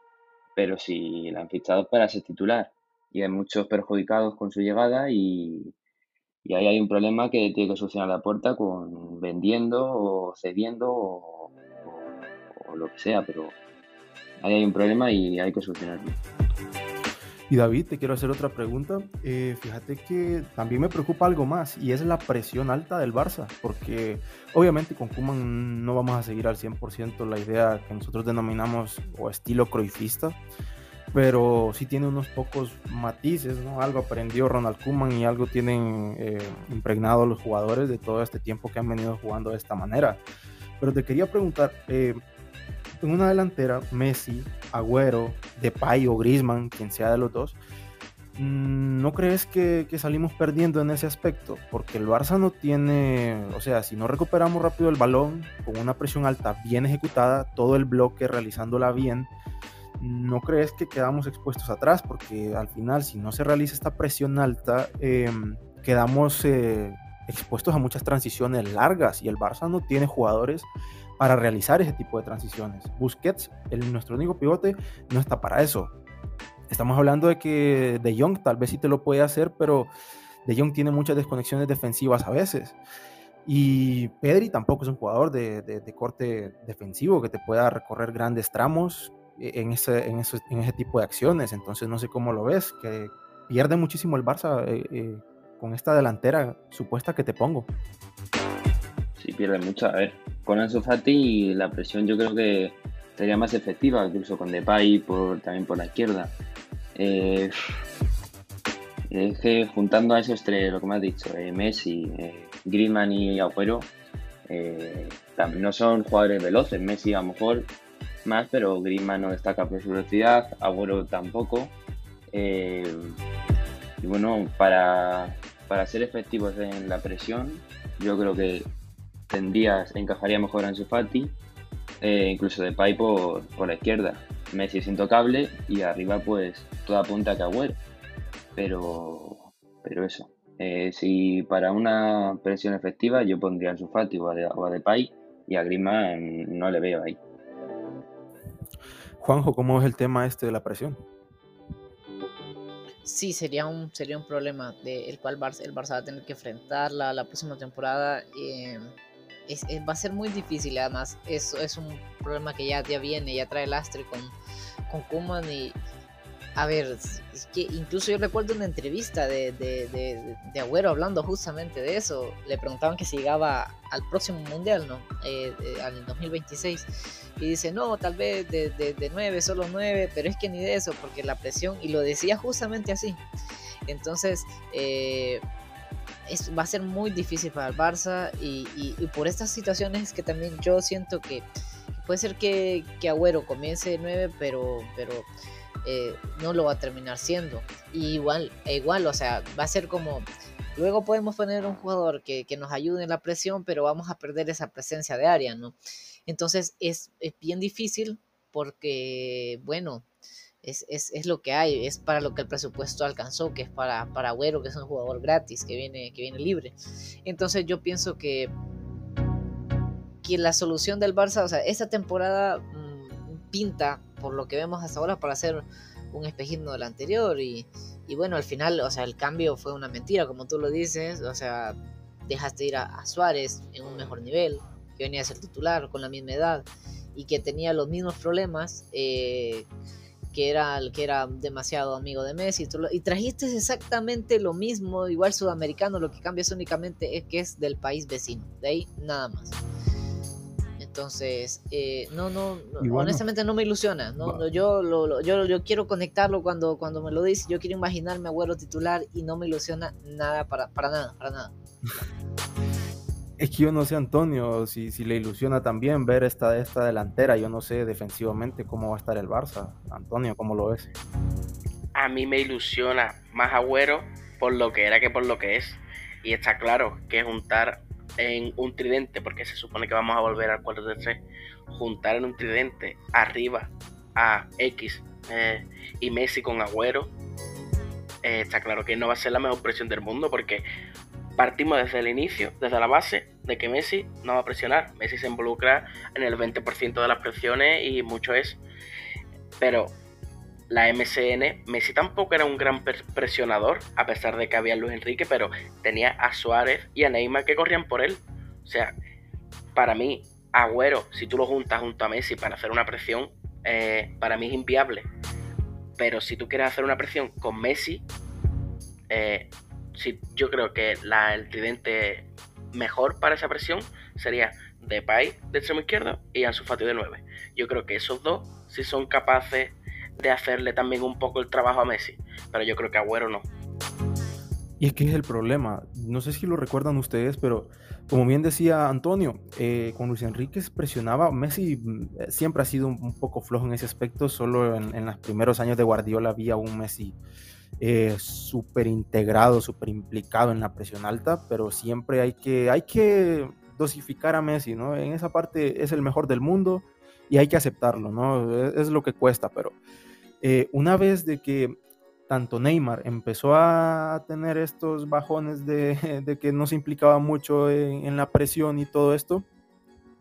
B: pero si la han fichado para ser titular y hay muchos perjudicados con su llegada y, ahí hay un problema que tiene que solucionar la puerta con vendiendo o cediendo o, o lo que sea, pero ahí hay un problema y hay que solucionarlo.
A: Y David, te quiero hacer otra pregunta. Eh, fíjate que también me preocupa algo más y es la presión alta del Barça, porque obviamente con Kuman no vamos a seguir al 100% la idea que nosotros denominamos o estilo croifista, pero sí tiene unos pocos matices, ¿no? Algo aprendió Ronald Kuman y algo tienen eh, impregnado los jugadores de todo este tiempo que han venido jugando de esta manera. Pero te quería preguntar, eh, en una delantera, Messi, Agüero, Depay o Griezmann, quien sea de los dos, mm, ¿no crees que, salimos perdiendo en ese aspecto? Porque el Barça no tiene, o sea, si no recuperamos rápido el balón con una presión alta bien ejecutada, todo el bloque realizándola bien, ¿no crees que quedamos expuestos atrás? Porque al final, si no se realiza esta presión alta, em, quedamos eh, expuestos a muchas transiciones largas y el Barça no tiene jugadores para realizar ese tipo de transiciones. Busquets, el, nuestro único pivote, no está para eso. Estamos hablando de que De Jong tal vez sí te lo puede hacer, pero De Jong tiene muchas desconexiones defensivas a veces. Y Pedri tampoco es un jugador de, corte defensivo que te pueda recorrer grandes tramos en ese, en, ese, tipo de acciones. Entonces no sé cómo lo ves, que pierde muchísimo el Barça eh, eh, con esta delantera supuesta que te pongo.
B: Pierde mucho. A ver, con Ansu Fati la presión yo creo que sería más efectiva, incluso con Depay por, también por la izquierda. Eh, es que juntando a esos tres, lo que me has dicho, eh, Messi, eh, Griezmann y Agüero, también no son jugadores veloces. Messi a lo mejor más, pero Griezmann no destaca por su velocidad, Agüero tampoco. Eh, y bueno, para, para ser efectivos en la presión, yo creo que tendría, encajaría mejor en su Fati, eh, incluso de Pai por, por, la izquierda. Messi es intocable y arriba pues toda punta que Agüero. Pero, pero eso. Eh, si para una presión efectiva yo pondría en su Fati o a, de, o a Depay y a Griezmann no le veo ahí.
A: Juanjo, ¿cómo es el tema este de la presión?
D: Sí, sería un, sería un problema del el cual el Barça va a tener que enfrentar la, la próxima temporada. Eh, es, va a ser muy difícil, además, es, es un problema que ya, ya viene, ya trae lastre con, con Kuman y, a ver, es que incluso yo recuerdo una entrevista de, de, de, de, Agüero hablando justamente de eso. Le preguntaban que si llegaba al próximo mundial, ¿no? Eh, al 2026. Y dice, no, tal vez de, 9, solo 9, pero es que ni de eso, porque la presión, y lo decía justamente así. Entonces, eh, va a ser muy difícil para el Barça y, por estas situaciones que también yo siento que puede ser que, que Agüero comience de 9, pero, pero eh, no lo va a terminar siendo. Y igual, e igual, o sea, va a ser como... Luego podemos poner un jugador que, que, nos ayude en la presión, pero vamos a perder esa presencia de área, ¿no? Entonces es, es bien difícil porque, bueno, es, es, es, lo que hay, es para lo que el presupuesto alcanzó, que es para, para Agüero, que es un jugador gratis, que viene, que viene libre. Entonces yo pienso que, que la solución del Barça, o sea, esta temporada mmm, pinta por lo que vemos hasta ahora para hacer un espejismo del anterior y, y, bueno, al final, o sea, el cambio fue una mentira, como tú lo dices, o sea, dejaste ir a, a, Suárez en un mejor nivel, que venía a ser titular con la misma edad y que tenía los mismos problemas, eh, que era que era demasiado amigo de Messi, y trajiste exactamente lo mismo, igual sudamericano, lo que cambia es únicamente es que es del país vecino, de ahí nada más. Entonces, eh, no, no, bueno, honestamente no me ilusiona. No, no yo, lo, lo, yo, yo quiero conectarlo cuando, cuando me lo dice. Yo quiero imaginarme a Agüero titular y no me ilusiona nada, para, para nada, para nada.
A: Es que yo no sé, Antonio, si, si le ilusiona también ver esta, esta delantera. Yo no sé defensivamente cómo va a estar el Barça. Antonio, ¿cómo lo ves?
C: A mí me ilusiona más Agüero por lo que era que por lo que es. Y está claro que juntar en un tridente, porque se supone que vamos a volver al 4 de 3, juntar en un tridente arriba a X eh, y Messi con Agüero, eh, está claro que no va a ser la mejor presión del mundo, porque partimos desde el inicio, desde la base, de que Messi no va a presionar. Messi se involucra en el 20% de las presiones y mucho es. Pero la MCN, Messi tampoco era un gran presionador, a pesar de que había Luis Enrique, pero tenía a Suárez y a Neymar que corrían por él. O sea, para mí, Agüero, si tú lo juntas junto a Messi para hacer una presión, eh, para mí es inviable. Pero si tú quieres hacer una presión con Messi, eh, si, yo creo que el tridente mejor para esa presión sería Depay de extremo izquierdo y Ansu Fati de 9. Yo creo que esos dos, si son capaces de hacerle también un poco el trabajo a Messi, pero yo creo que Agüero no.
A: Y es que es el problema, no sé si lo recuerdan ustedes, pero como bien decía Antonio, eh, con Luis Enrique presionaba, Messi mm, siempre ha sido un, un poco flojo en ese aspecto, solo en, en, los primeros años de Guardiola había un Messi eh, súper integrado, súper implicado en la presión alta, pero siempre hay que, hay que dosificar a Messi, ¿no? En esa parte es el mejor del mundo y hay que aceptarlo, ¿no? Es, lo que cuesta, pero eh, una vez de que tanto Neymar empezó a tener estos bajones de, que no se implicaba mucho en, en la presión y todo esto,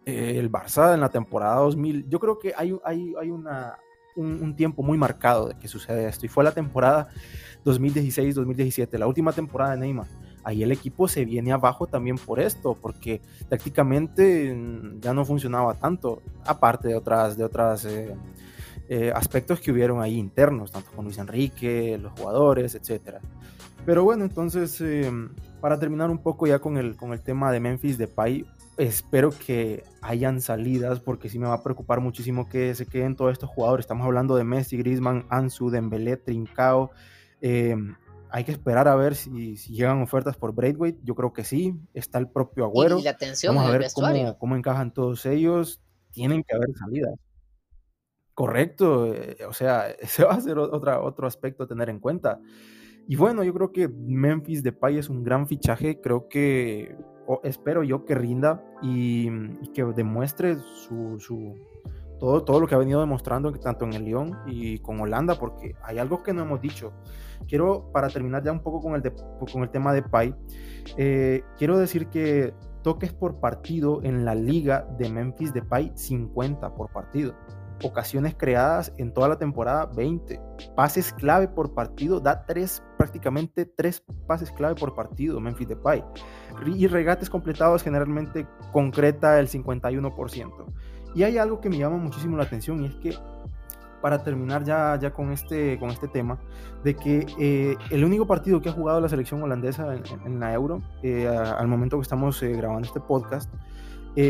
A: eh, el Barça en la temporada 2000, yo creo que hay, hay, hay una, un, tiempo muy marcado de que sucede esto, y fue la temporada 2016-2017, la última temporada de Neymar. Ahí el equipo se viene abajo también por esto, porque tácticamente ya no funcionaba tanto, aparte de otras, de otras eh, eh, aspectos que hubieron ahí internos, tanto con Luis Enrique, los jugadores, etc. Pero bueno, entonces, eh, para terminar un poco ya con el, con el tema de Memphis Depay, espero que hayan salidas, porque sí me va a preocupar muchísimo que se queden todos estos jugadores. Estamos hablando de Messi, Griezmann, Ansu, Dembélé, Trincao. Eh, hay que esperar a ver si, si, llegan ofertas por Braithwaite. Yo creo que sí. Está el propio Agüero.
D: Y la atención
A: Vamos a ver cómo, cómo encajan todos ellos. Tienen que haber salidas. Correcto, eh, o sea, ese va a ser otra, otro aspecto a tener en cuenta. Y bueno, yo creo que Memphis Depay es un gran fichaje, creo que, espero yo que rinda y, que demuestre su, todo, todo lo que ha venido demostrando tanto en el Lyon y con Holanda, porque hay algo que no hemos dicho. Quiero, para terminar ya un poco con el, con el tema de Pai, eh, quiero decir que toques por partido en la liga de Memphis Depay 50 por partido. Ocasiones creadas en toda la temporada 20. Pases clave por partido, da tres, prácticamente tres pases clave por partido Memphis Depay. Y regates completados generalmente concreta el 51%. Y hay algo que me llama muchísimo la atención y es que para terminar ya, ya con, este, con este tema, de que eh, el único partido que ha jugado la selección holandesa en, la Euro, eh, al momento que estamos eh, grabando este podcast,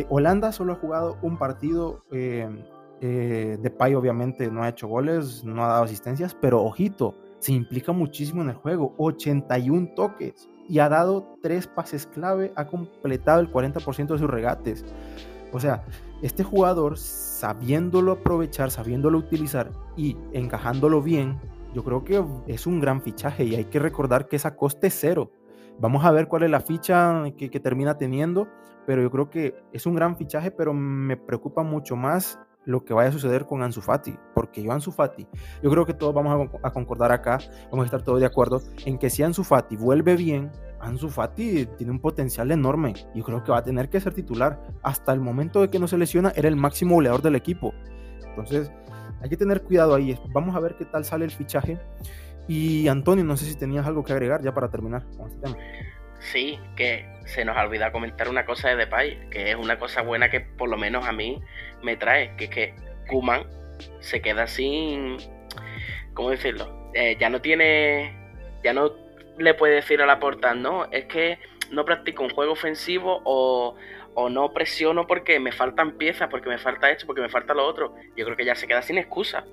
A: Holanda solo ha jugado un partido, de Pay obviamente no ha hecho goles, no ha dado asistencias, pero ojito, se implica muchísimo en el juego, 81 toques y ha dado tres pases clave, ha completado el 40% de sus regates. O sea, este jugador, sabiéndolo aprovechar, sabiéndolo utilizar y encajándolo bien, yo creo que es un gran fichaje y hay que recordar que esa coste cero. Vamos a ver cuál es la ficha que, termina teniendo, pero yo creo que es un gran fichaje, pero me preocupa mucho más lo que vaya a suceder con Ansu Fati, porque yo Ansu Fati, yo creo que todos vamos a, concordar acá, vamos a estar todos de acuerdo en que si Ansu Fati vuelve bien, Ansu Fati tiene un potencial enorme. y creo que va a tener que ser titular. Hasta el momento de que no se lesiona, era el máximo goleador del equipo. Entonces, hay que tener cuidado ahí. Vamos a ver qué tal sale el fichaje. Y Antonio, no sé si tenías algo que agregar ya para terminar con este tema.
C: Sí, que se nos ha olvidado comentar una cosa de Depay, que es una cosa buena que por lo menos a mí me trae, que es que Kuman se queda sin, ¿cómo decirlo? Eh, ya no tiene, ya no le puede decir a la porta, no, es que no practico un juego ofensivo o, no presiono porque me faltan piezas, porque me falta esto, porque me falta lo otro. Yo creo que ya se queda sin excusa.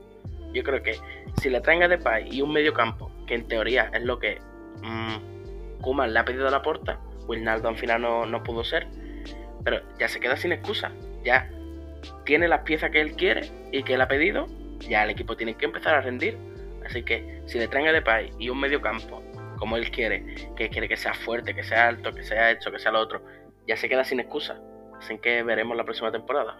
C: Yo creo que si le traen a Depay y un medio campo, que en teoría es lo que mmm, Kuman le ha pedido la porta, Wilnaldo al final no, no pudo ser, pero ya se queda sin excusa. Ya tiene las piezas que él quiere y que él ha pedido, ya el equipo tiene que empezar a rendir. Así que si le traen a Depay y un medio campo como él quiere, que quiere que sea fuerte, que sea alto, que sea esto, que sea lo otro, ya se queda sin excusa. Así que veremos la próxima temporada.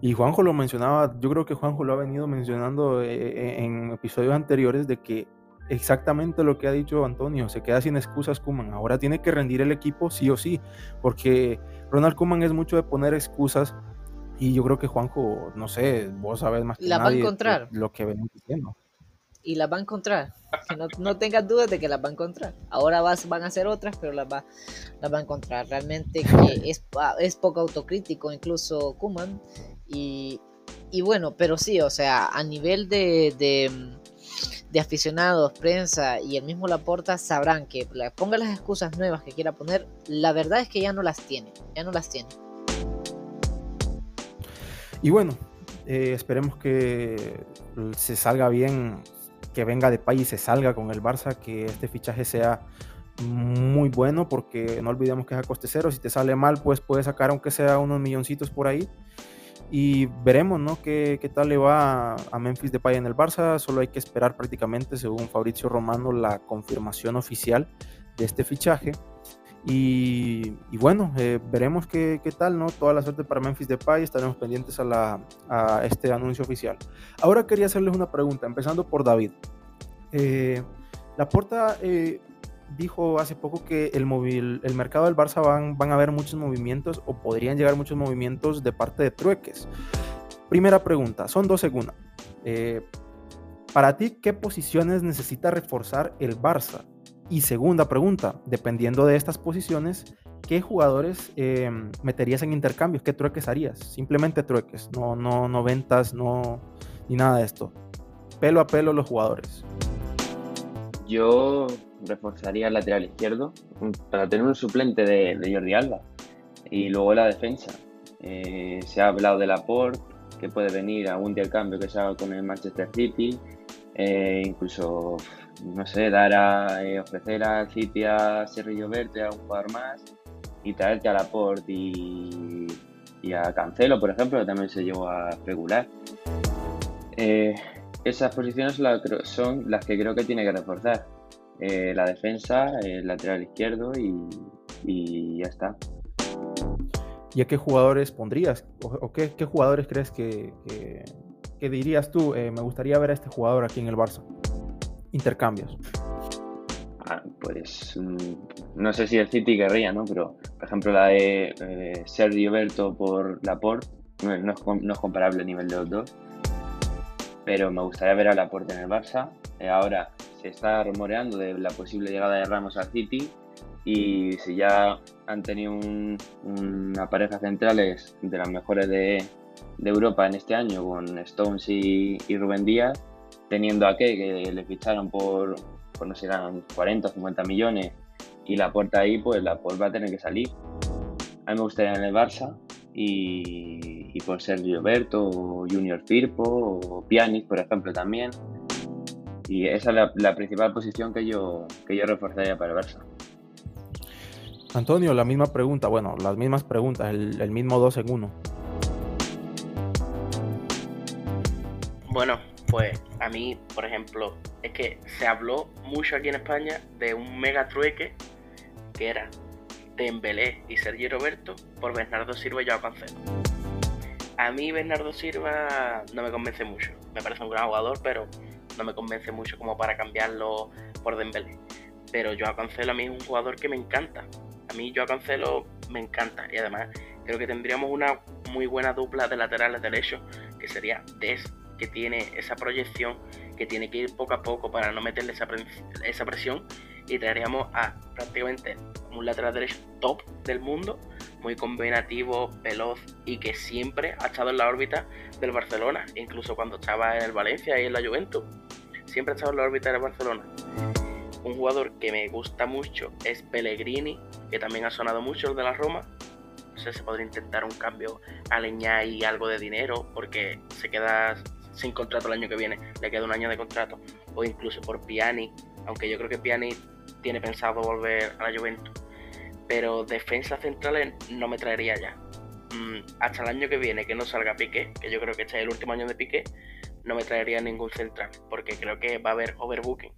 A: Y Juanjo lo mencionaba, yo creo que Juanjo lo ha venido mencionando eh, en episodios anteriores de que exactamente lo que ha dicho Antonio, se queda sin excusas Kuman. Ahora tiene que rendir el equipo sí o sí, porque Ronald Kuman es mucho de poner excusas y yo creo que Juanjo, no sé, vos sabes más que
D: La
A: va a
D: encontrar.
A: Lo, que venimos diciendo
D: y las va a encontrar. Que no, no, tengas dudas de que las va a encontrar. Ahora vas, van a hacer otras, pero las va, las va a encontrar. Realmente que es, es poco autocrítico, incluso Kuman. Y, y, bueno, pero sí, o sea, a nivel de, de, aficionados, prensa y el mismo Laporta sabrán que ponga las excusas nuevas que quiera poner. La verdad es que ya no las tiene. Ya no las tiene.
A: Y bueno, eh, esperemos que se salga bien que venga de país se salga con el Barça, que este fichaje sea muy bueno, porque no olvidemos que es a coste cero. Si te sale mal, pues puedes sacar aunque sea unos milloncitos por ahí. Y veremos, ¿no? ¿Qué, qué tal le va a Memphis Depay en el Barça? Solo hay que esperar prácticamente, según Fabrizio Romano, la confirmación oficial de este fichaje. Y, bueno, eh, veremos qué, qué, tal, ¿no? Toda la suerte para Memphis Depay, estaremos pendientes a, la, a este anuncio oficial. Ahora quería hacerles una pregunta, empezando por David. Eh, la Porta eh, dijo hace poco que el, el mercado del Barça van, van a haber muchos movimientos o podrían llegar muchos movimientos de parte de trueques. Primera pregunta, son dos segundos. para ti, ¿qué posiciones necesita reforzar el Barça? Y segunda pregunta, dependiendo de estas posiciones, ¿qué jugadores eh, meterías en intercambios? ¿Qué trueques harías? Simplemente trueques, no, no, no ventas, no, ni nada de esto. Pelo a pelo los jugadores.
B: Yo reforzaría el lateral izquierdo para tener un suplente de, Jordi Alba. Y luego la defensa. Eh, se ha hablado de Laporte, que puede venir a un intercambio que se haga con el Manchester City. Eh, incluso no sé, dar a eh, ofrecer a Cipia, Sergio Verde, a un jugador más y traerte a Laporte y, y a Cancelo, por ejemplo, que también se llegó a regular. Eh, esas posiciones son las que creo que tiene que reforzar. Eh, la defensa, el lateral izquierdo y, ya está.
A: ¿Y a qué jugadores pondrías? ¿O, qué, jugadores crees que, dirías tú? Eh, me gustaría ver a este jugador aquí en el Barça. Intercambios.
B: Ah, pues mm, no sé si el City querría, ¿no? Pero, por ejemplo, la de eh, Sergio Berto por Laporte no, no, es, no es comparable a nivel de los dos pero me gustaría ver a Laporte en el Barça. Eh, ahora se está rumoreando de la posible llegada de Ramos al City y si ya han tenido una pareja centrales de las mejores de, Europa en este año con Stones y, Rubén Díaz, teniendo a que, que le ficharon por, por no sé, 40 o 50 millones y la puerta ahí, pues la va a tener que salir. A mí me gustaría en el Barça y, por ser Gilberto o Junior Firpo o Pianis, por ejemplo, también. Y esa es la, principal posición que yo, que yo reforzaría para el Barça.
A: Antonio, la misma pregunta, bueno, las mismas preguntas, el, mismo 2 en 1.
C: Bueno, pues a mí, por ejemplo, es que se habló mucho aquí en España de un mega trueque que era Dembélé y Sergio Roberto por Bernardo Silva y Joao Cancelo. A mí Bernardo Silva no me convence mucho. Me parece un gran jugador, pero no me convence mucho como para cambiarlo por Dembélé. Pero Joao Cancelo a mí es un jugador que me encanta. A mí Joao Cancelo me encanta y además creo que tendríamos una muy buena dupla de laterales derechos que sería Des, que tiene esa proyección, que tiene que ir poco a poco para no meterle esa, esa presión y traeríamos a prácticamente un lateral derecho top del mundo, muy combinativo, veloz y que siempre ha estado en la órbita del Barcelona, incluso cuando estaba en el Valencia y en la Juventus. Siempre ha estado en la órbita del Barcelona. Un jugador que me gusta mucho es Pellegrini, que también ha sonado mucho el de la Roma. No sé, se podría intentar un cambio a Leñá y algo de dinero, porque se queda sin contrato el año que viene, le queda un año de contrato, o incluso por Piani, aunque yo creo que Piani tiene pensado volver a la Juventus. Pero defensa centrales no me traería ya. Mm, hasta el año que viene que no salga Piqué, que yo creo que este es el último año de Piqué, no me traería ningún central, porque creo que va a haber overbooking.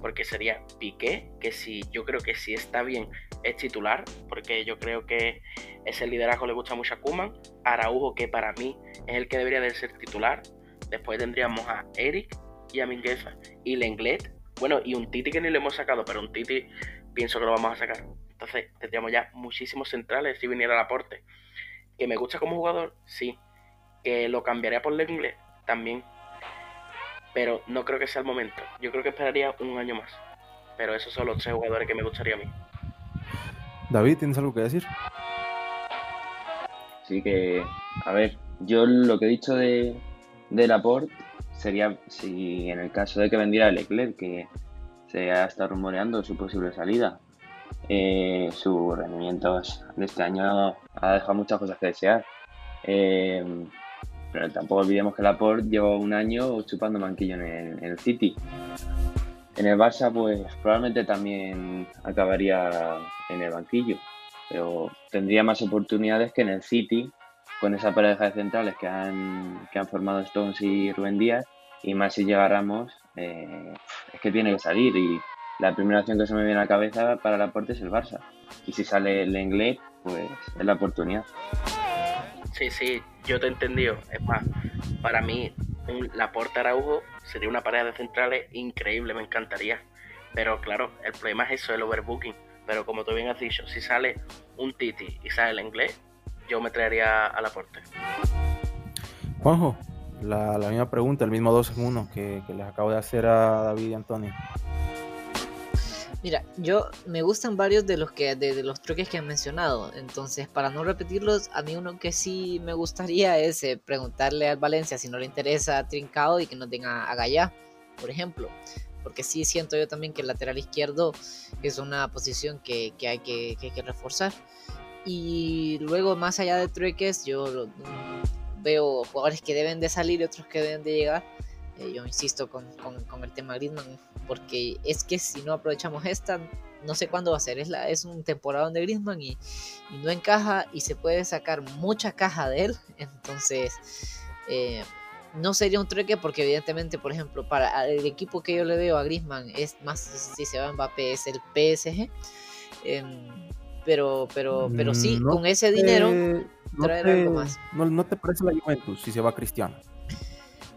C: Porque sería Piqué, que si yo creo que si está bien es titular, porque yo creo que ese liderazgo le gusta mucho a Kuman. Araujo, que para mí es el que debería de ser titular. Después tendríamos a Eric y a Mingueza. Y Lenglet, bueno, y un Titi que ni le hemos sacado, pero un Titi pienso que lo vamos a sacar. Entonces tendríamos ya muchísimos centrales si viniera el aporte. Que me gusta como jugador, sí. Que lo cambiaría por Lenglet, también. Pero no creo que sea el momento. Yo creo que esperaría un año más. Pero esos son los tres jugadores que me gustaría a mí.
A: David, ¿tienes algo que decir?
B: Sí que, a ver, yo lo que he dicho de, de Laporte sería si en el caso de que vendiera Leclerc, que se ha estado rumoreando su posible salida, eh, su rendimiento de este año ha dejado muchas cosas que desear. Eh, pero tampoco olvidemos que Laporte lleva un año chupando manquillo en el, City. En el Barça, pues probablemente también acabaría en el banquillo, pero tendría más oportunidades que en el City, con esa pareja de centrales que han, que han formado Stones y Rubén Díaz, y más si llega Ramos, eh, es que tiene que salir y la primera opción que se me viene a la cabeza para el aporte es el Barça. Y si sale el inglés, pues es la oportunidad.
C: Sí, sí, yo te he entendido. Es más, para mí, un Laporte Araujo sería una pareja de centrales increíble, me encantaría. Pero claro, el problema es eso, el overbooking. Pero como tú bien has dicho, si sale un Titi y sale el inglés, yo me traería al aporte.
A: Juanjo, la, misma pregunta, el mismo 2 en 1 que, les acabo de hacer a David y Antonio.
D: Mira, yo me gustan varios de los que de, los truques que han mencionado. Entonces, para no repetirlos, a mí uno que sí me gustaría es eh, preguntarle al Valencia si no le interesa a Trincao y que no tenga a Gallá, por ejemplo. Porque sí siento yo también que el lateral izquierdo es una posición que, hay, que, que, hay que reforzar. Y luego, más allá de truques, yo veo jugadores que deben de salir y otros que deben de llegar. Eh, yo insisto con, con, el tema Griezmann, porque es que si no aprovechamos esta, no sé cuándo va a ser. Es, la, es un temporada de Griezmann y, no encaja y se puede sacar mucha caja de él. Entonces, eh, no sería un trueque porque evidentemente, por ejemplo, para el equipo que yo le veo a Griezmann es más si se va Mbappé es el PSG. Em, pero, pero, pero sí, con ese dinero traer algo más.
A: No, ¿No te parece la Juventus si se va Cristiano?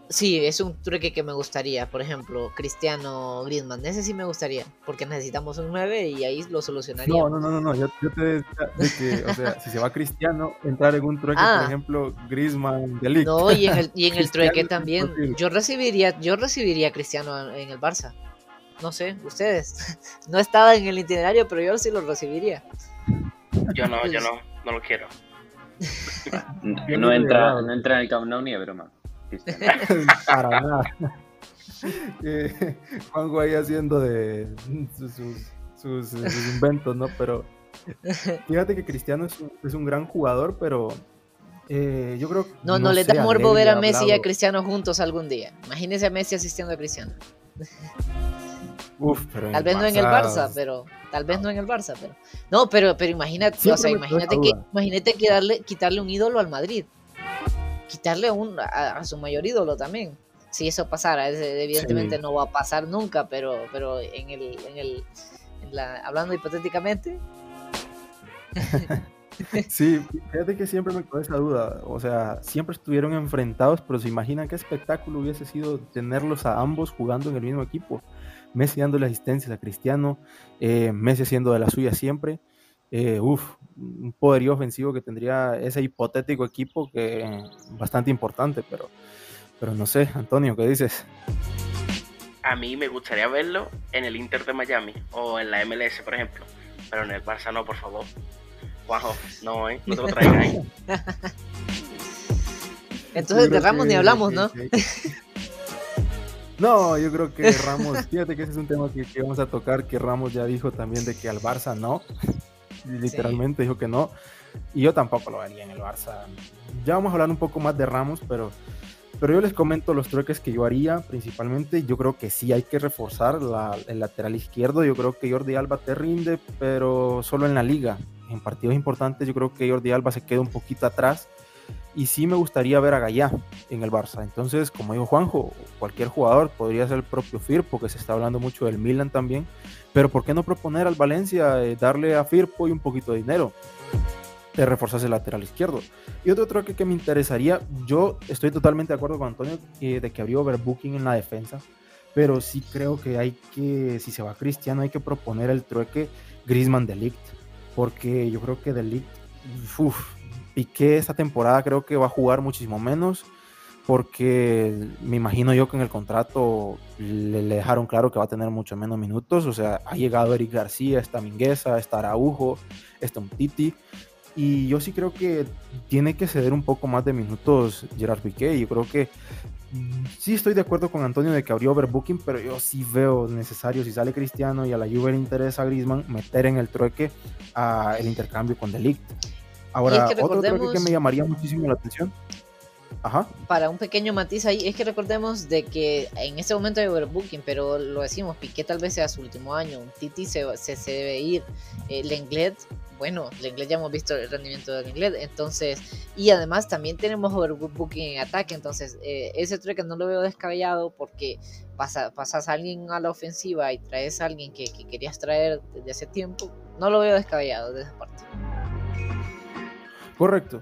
D: Sí, es un truque que me gustaría. Por ejemplo, Cristiano Griezmann. Ese sí me gustaría. Porque necesitamos un 9 y ahí lo solucionaría.
A: No, no, no, no. Yo, te decía de que, o sea, si se va Cristiano, entrar en un trueque, por ah. ejemplo, Griezmann, Delic.
D: No, y en el, y en el trueque también. Yo recibiría, yo recibiría a Cristiano en el Barça. No sé, ustedes. No estaba en el itinerario, pero yo sí lo recibiría.
C: Yo no, yo no, no lo quiero.
B: no, entra, no entra en el Camp Nou ni de broma.
A: Para nada. Juanjo ahí haciendo de sus, inventos, ¿no? Pero fíjate que Cristiano es un, gran jugador, pero eh, yo creo
D: No, no, le da morbo ver a Messi y a Cristiano juntos algún día. Imagínese a Messi asistiendo a Cristiano.
A: Uf, pero
D: tal vez no en el Barça, pero tal vez no en el Barça, pero no, pero pero imagínate, o sea, imagínate que imagínate que darle, quitarle un ídolo al Madrid quitarle un, a, su mayor ídolo también. Si eso pasara, evidentemente no va a pasar nunca, pero, pero en el, en el hablando hipotéticamente.
A: sí, fíjate que siempre me quedó esa duda. O sea, siempre estuvieron enfrentados, pero se imaginan qué espectáculo hubiese sido tenerlos a ambos jugando en el mismo equipo. Messi dando la asistencia a Cristiano, eh, Messi haciendo de la suya siempre. Eh, uf, un poderío ofensivo que tendría ese hipotético equipo que bastante importante, pero, pero no sé, Antonio, ¿qué dices?
C: A mí me gustaría verlo en el Inter de Miami o en la MLS, por ejemplo, pero en el Barça no, por favor. Juanjo, no, ¿eh? No te lo traigas ahí.
D: Entonces de Ramos ni hablamos, ¿no?
A: No, yo creo que Ramos, fíjate que ese es un tema que, que, vamos a tocar, que Ramos ya dijo también de que al Barça no literalmente dijo que no. Y yo tampoco lo haría en el Barça. Ya vamos a hablar un poco más de Ramos, pero, pero yo les comento los truques que yo haría principalmente. Yo creo que sí hay que reforzar el lateral izquierdo. Yo creo que Jordi Alba te rinde, pero solo en la liga. En partidos importantes yo creo que Jordi Alba se queda un poquito atrás. Y sí me gustaría ver a Gallá en el Barça. Entonces, como dijo Juanjo, cualquier jugador podría ser el propio Firpo, que se está hablando mucho del Milan también pero ¿por qué no proponer al Valencia eh, darle a Firpo y un poquito de dinero? De reforzarse el lateral izquierdo. Y otro truque que me interesaría, yo estoy totalmente de acuerdo con Antonio de que habría overbooking en la defensa, pero sí creo que hay que, si se va Cristiano, hay que proponer el trueque Grisman Delict, porque yo creo que Delict, uff, Piqué esta temporada creo que va a jugar muchísimo menos porque me imagino yo que en el contrato le, dejaron claro que va a tener mucho menos minutos. O sea, ha llegado Eric García, está Mingueza, está Araujo, está. Y yo sí creo que tiene que ceder un poco más de minutos Gerard Piqué. Yo creo que mm, sí estoy de acuerdo con Antonio de que habría overbooking, pero yo sí veo necesario, si sale Cristiano y a la Juve le interesa a Griezmann, meter en el trueque a el intercambio con Delict. Ahora, otro trueque que me llamaría muchísimo la atención
D: para un pequeño matiz ahí, es que recordemos de que en este momento hay overbooking, pero lo decimos, Piqué tal vez sea su último año, Titi se, se, debe ir, el eh, Lenglet, bueno, Lenglet ya hemos visto el rendimiento de Lenglet, entonces, y además también tenemos overbooking en ataque, entonces eh, ese truque no lo veo descabellado porque pasa, pasas a alguien a la ofensiva y traes a alguien que, que querías traer desde hace tiempo, no lo veo descabellado de esa parte.
A: Correcto.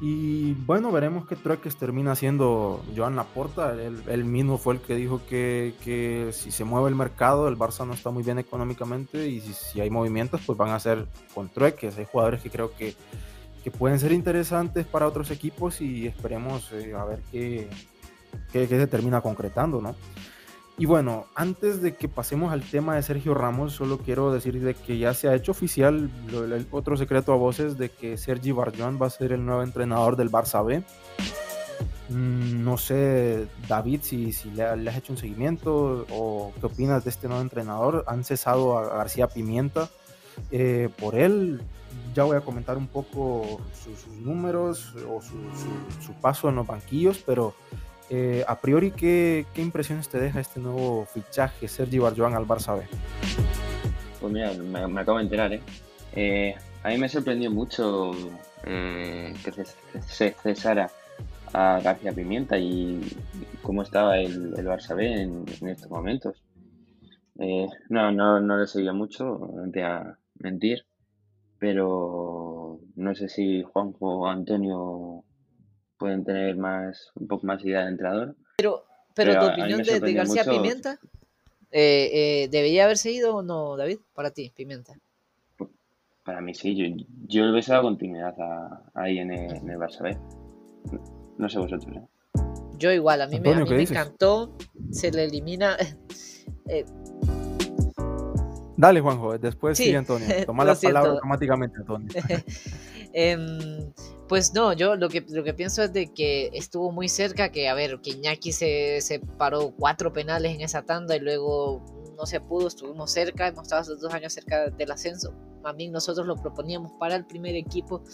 A: Y bueno, veremos qué trueques termina haciendo Joan Laporta. Él, mismo fue el que dijo que, si se mueve el mercado, el Barça no está muy bien económicamente y si, hay movimientos, pues van a ser con trueques. Hay jugadores que creo que, pueden ser interesantes para otros equipos y esperemos eh, a ver qué, qué se termina concretando, ¿no? Y bueno, antes de que pasemos al tema de Sergio Ramos, solo quiero decir de que ya se ha hecho oficial el otro secreto a voces de que Sergi Barjuan va a ser el nuevo entrenador del Barça B. Mm, no sé, David, si, si le, has hecho un seguimiento o qué opinas de este nuevo entrenador. Han cesado a García Pimienta eh, por él. Ya voy a comentar un poco sus, números o su, su paso en los banquillos, pero eh, a priori, ¿qué, impresiones te deja este nuevo fichaje, Sergi Barjoan al Barça B?
B: Pues mira, me, acabo de enterar, ¿eh? ¿eh? A mí me sorprendió mucho eh, que se cesara a García Pimienta y cómo estaba el, Barça B en, estos momentos. No, no, no le seguía mucho, no a mentir, pero no sé si Juanjo Antonio pueden tener más un poco más idea de entrenador.
D: Pero, pero, tu opinión de, García Pimienta, eh, eh, ¿debería haberse ido o no, David? Para ti, Pimienta.
B: Para mí sí, yo, yo le hubiese dado continuidad ahí en el, en el Barça B. No sé vosotros. ¿eh?
D: Yo igual, a mí, me, encantó. Se le elimina. Eh,
A: Dale, Juanjo, después sí, Antonio. Toma la palabra automáticamente, Antonio.
D: Em, pues no, yo lo que, lo que pienso es de que estuvo muy cerca, que a ver, que Iñaki se, se paró cuatro penales en esa tanda y luego no se pudo, estuvimos cerca, hemos estado hace dos años cerca del ascenso. A mí nosotros lo proponíamos para el primer equipo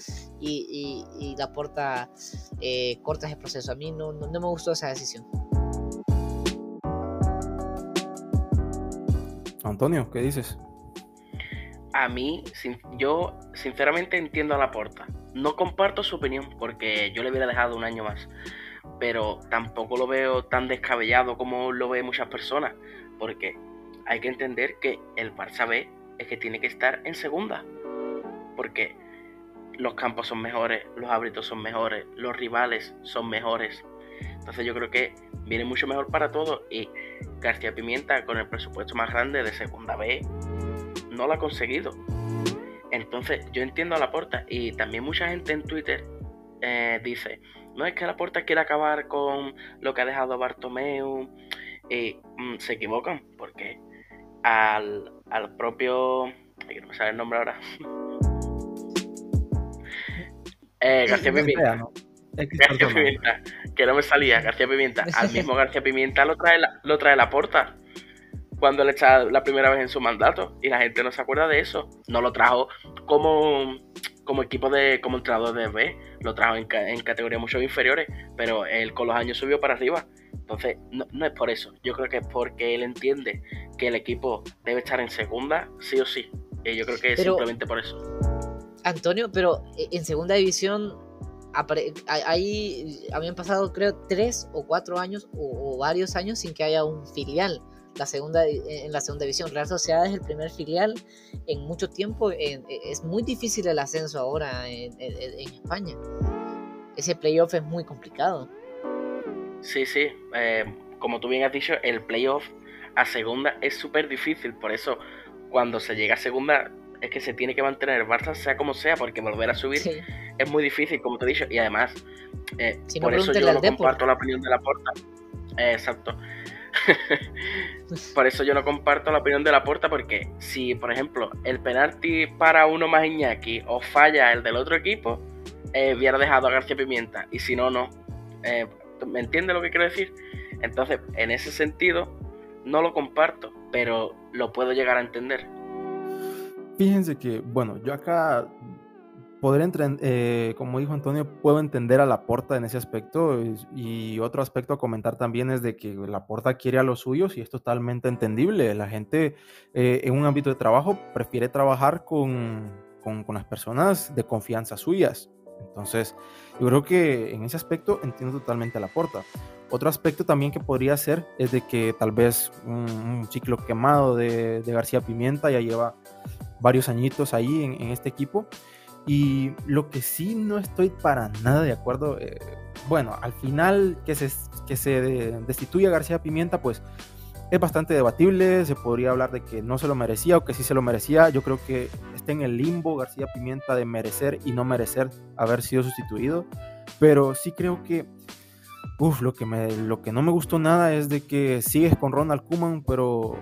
D: y, y, la porta eh, corta ese proceso. A mí no, no, me gustó esa decisión.
A: Antonio, ¿qué dices?
C: A mí, yo sinceramente entiendo a la porta. No comparto su opinión porque yo le hubiera dejado un año más. Pero tampoco lo veo tan descabellado como lo ven muchas personas. Porque hay que entender que el Barça B es que tiene que estar en segunda. Porque los campos son mejores, los hábitos son mejores, los rivales son mejores. Entonces yo creo que viene mucho mejor para todos. Y García Pimienta, con el presupuesto más grande de segunda B, no lo ha conseguido. Entonces yo entiendo a la porta y también mucha gente en Twitter eh, dice, no es que la porta quiera acabar con lo que ha dejado Bartomeu y mm, se equivocan porque al, al propio. que no me sale el nombre ahora. eh, García Pimienta. García Pimienta, que no me salía, García Pimienta. Al mismo García Pimienta lo trae la, lo trae la porta cuando le está la primera vez en su mandato y la gente no se acuerda de eso. No lo trajo como, como equipo de como entrenador de B, lo trajo en, en categorías mucho inferiores, pero él con los años subió para arriba. Entonces, no, es por eso. Yo creo que es porque él entiende que el equipo debe estar en segunda, sí o sí. Y yo creo que es simplemente por eso.
D: Antonio, pero eh, en segunda división ahí habían pasado creo tres o cuatro años o, varios años sin que haya un filial la segunda en la segunda división Real Sociedad es el primer filial en mucho tiempo es muy difícil el ascenso ahora en, en España ese playoff es muy complicado
C: Sí, sí. Eh, como tú bien has dicho, el playoff a segunda es súper difícil. Por eso, cuando se llega a segunda, es que se tiene que mantener el Barça, sea como sea, porque volver a subir es muy difícil, como te he dicho. Y además, eh, por eso yo no comparto la opinión de la porta. Eh, exacto. por eso yo no comparto la opinión de la porta, porque si, por ejemplo, el penalti para uno más Iñaki o falla el del otro equipo, hubiera dejado a García Pimienta. Y si no, no. ¿Me entiende lo que quiero decir? Entonces, en ese sentido, no lo comparto, pero lo puedo llegar a entender.
A: Fíjense que, bueno, yo acá entrar, eh, como dijo Antonio, puedo entender a la porta en ese aspecto y otro aspecto a comentar también es de que la porta quiere a los suyos y es totalmente entendible. La gente eh, en un ámbito de trabajo prefiere trabajar con, con, las personas de confianza suyas. Entonces, yo creo que en ese aspecto entiendo totalmente a la porta. Otro aspecto también que podría ser es de que tal vez un, ciclo quemado de, García Pimienta ya lleva varios añitos ahí en, este equipo. Y lo que sí no estoy para nada de acuerdo, eh, bueno, al final que se, que se destituya García Pimienta, pues es bastante debatible, se podría hablar de que no se lo merecía o que sí se lo merecía. Yo creo que está en el limbo García Pimienta de merecer y no merecer haber sido sustituido, pero sí creo que uf, lo que no me gustó nada es de que sigues con Ronald Koeman, pero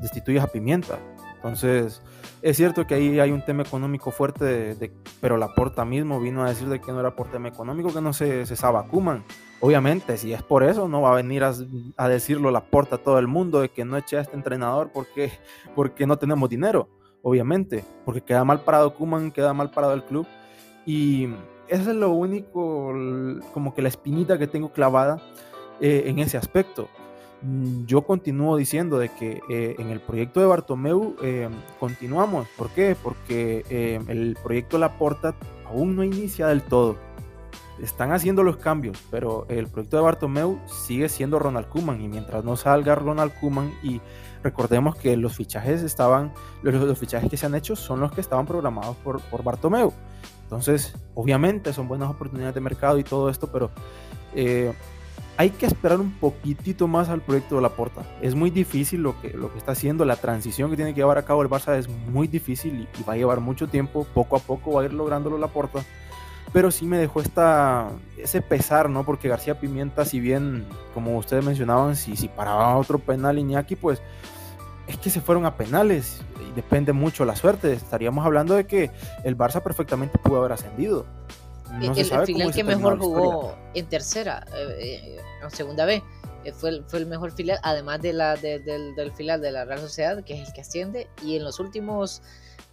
A: destituyes a Pimienta. Entonces, es cierto que ahí hay un tema económico fuerte, de, pero la porta mismo vino a decir de que no era por tema económico, que no se cesaba Kuman. Obviamente, si es por eso, no va a venir a, decirlo la porta a todo el mundo de que no eche a este entrenador porque, porque no tenemos dinero. Obviamente, porque queda mal parado Kuman, queda mal parado el club. Y eso es lo único, como que la espinita que tengo clavada eh, en ese aspecto. Mm, yo continúo diciendo de que eh, en el proyecto de Bartomeu eh, continuamos. ¿Por qué? Porque eh, el proyecto Laporta aún no inicia del todo. están haciendo los cambios, pero el proyecto de Bartomeu sigue siendo Ronald Koeman y mientras no salga Ronald Koeman y recordemos que los fichajes estaban, los, fichajes que se han hecho son los que estaban programados por, por Bartomeu. Entonces, obviamente son buenas oportunidades de mercado y todo esto, pero eh, hay que esperar un poquitito más al proyecto de la Porta. Es muy difícil lo que, lo que está haciendo, la transición que tiene que llevar a cabo el Barça es muy difícil y, va a llevar mucho tiempo, poco a poco va a ir lográndolo la Porta. Pero sí me dejó esta, ese pesar, ¿no? Porque García Pimienta, si bien, como ustedes mencionaban, si, si paraba otro penal Iñaki, pues es que se fueron a penales y depende mucho la suerte. Estaríamos hablando de que el Barça perfectamente pudo haber ascendido
D: el, final que mejor jugó en tercera, eh, eh, en segunda B, eh, fue, el, fue el mejor filial, además de la, del, del filial de la Real Sociedad, que es el que asciende, y en los últimos,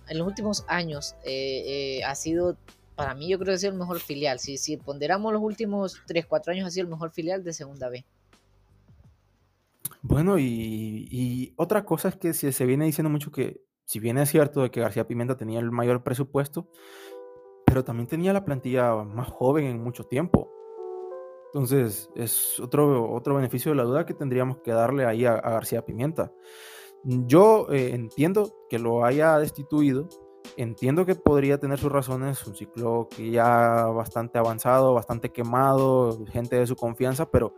D: en los últimos años ha sido, para mí yo creo que ha sido el mejor filial. Si, si ponderamos los últimos 3, 4 años, ha sido el mejor filial de segunda B.
A: Bueno, y, y otra cosa es que se, se viene diciendo mucho que, si bien es cierto de que García Pimenta tenía el mayor presupuesto, pero también tenía la plantilla más joven en mucho tiempo. Entonces, es otro, otro beneficio de la duda que tendríamos que darle ahí a, García Pimienta. Yo eh, entiendo que lo haya destituido, entiendo que podría tener sus razones, un ciclo que ya bastante avanzado, bastante quemado, gente de su confianza, pero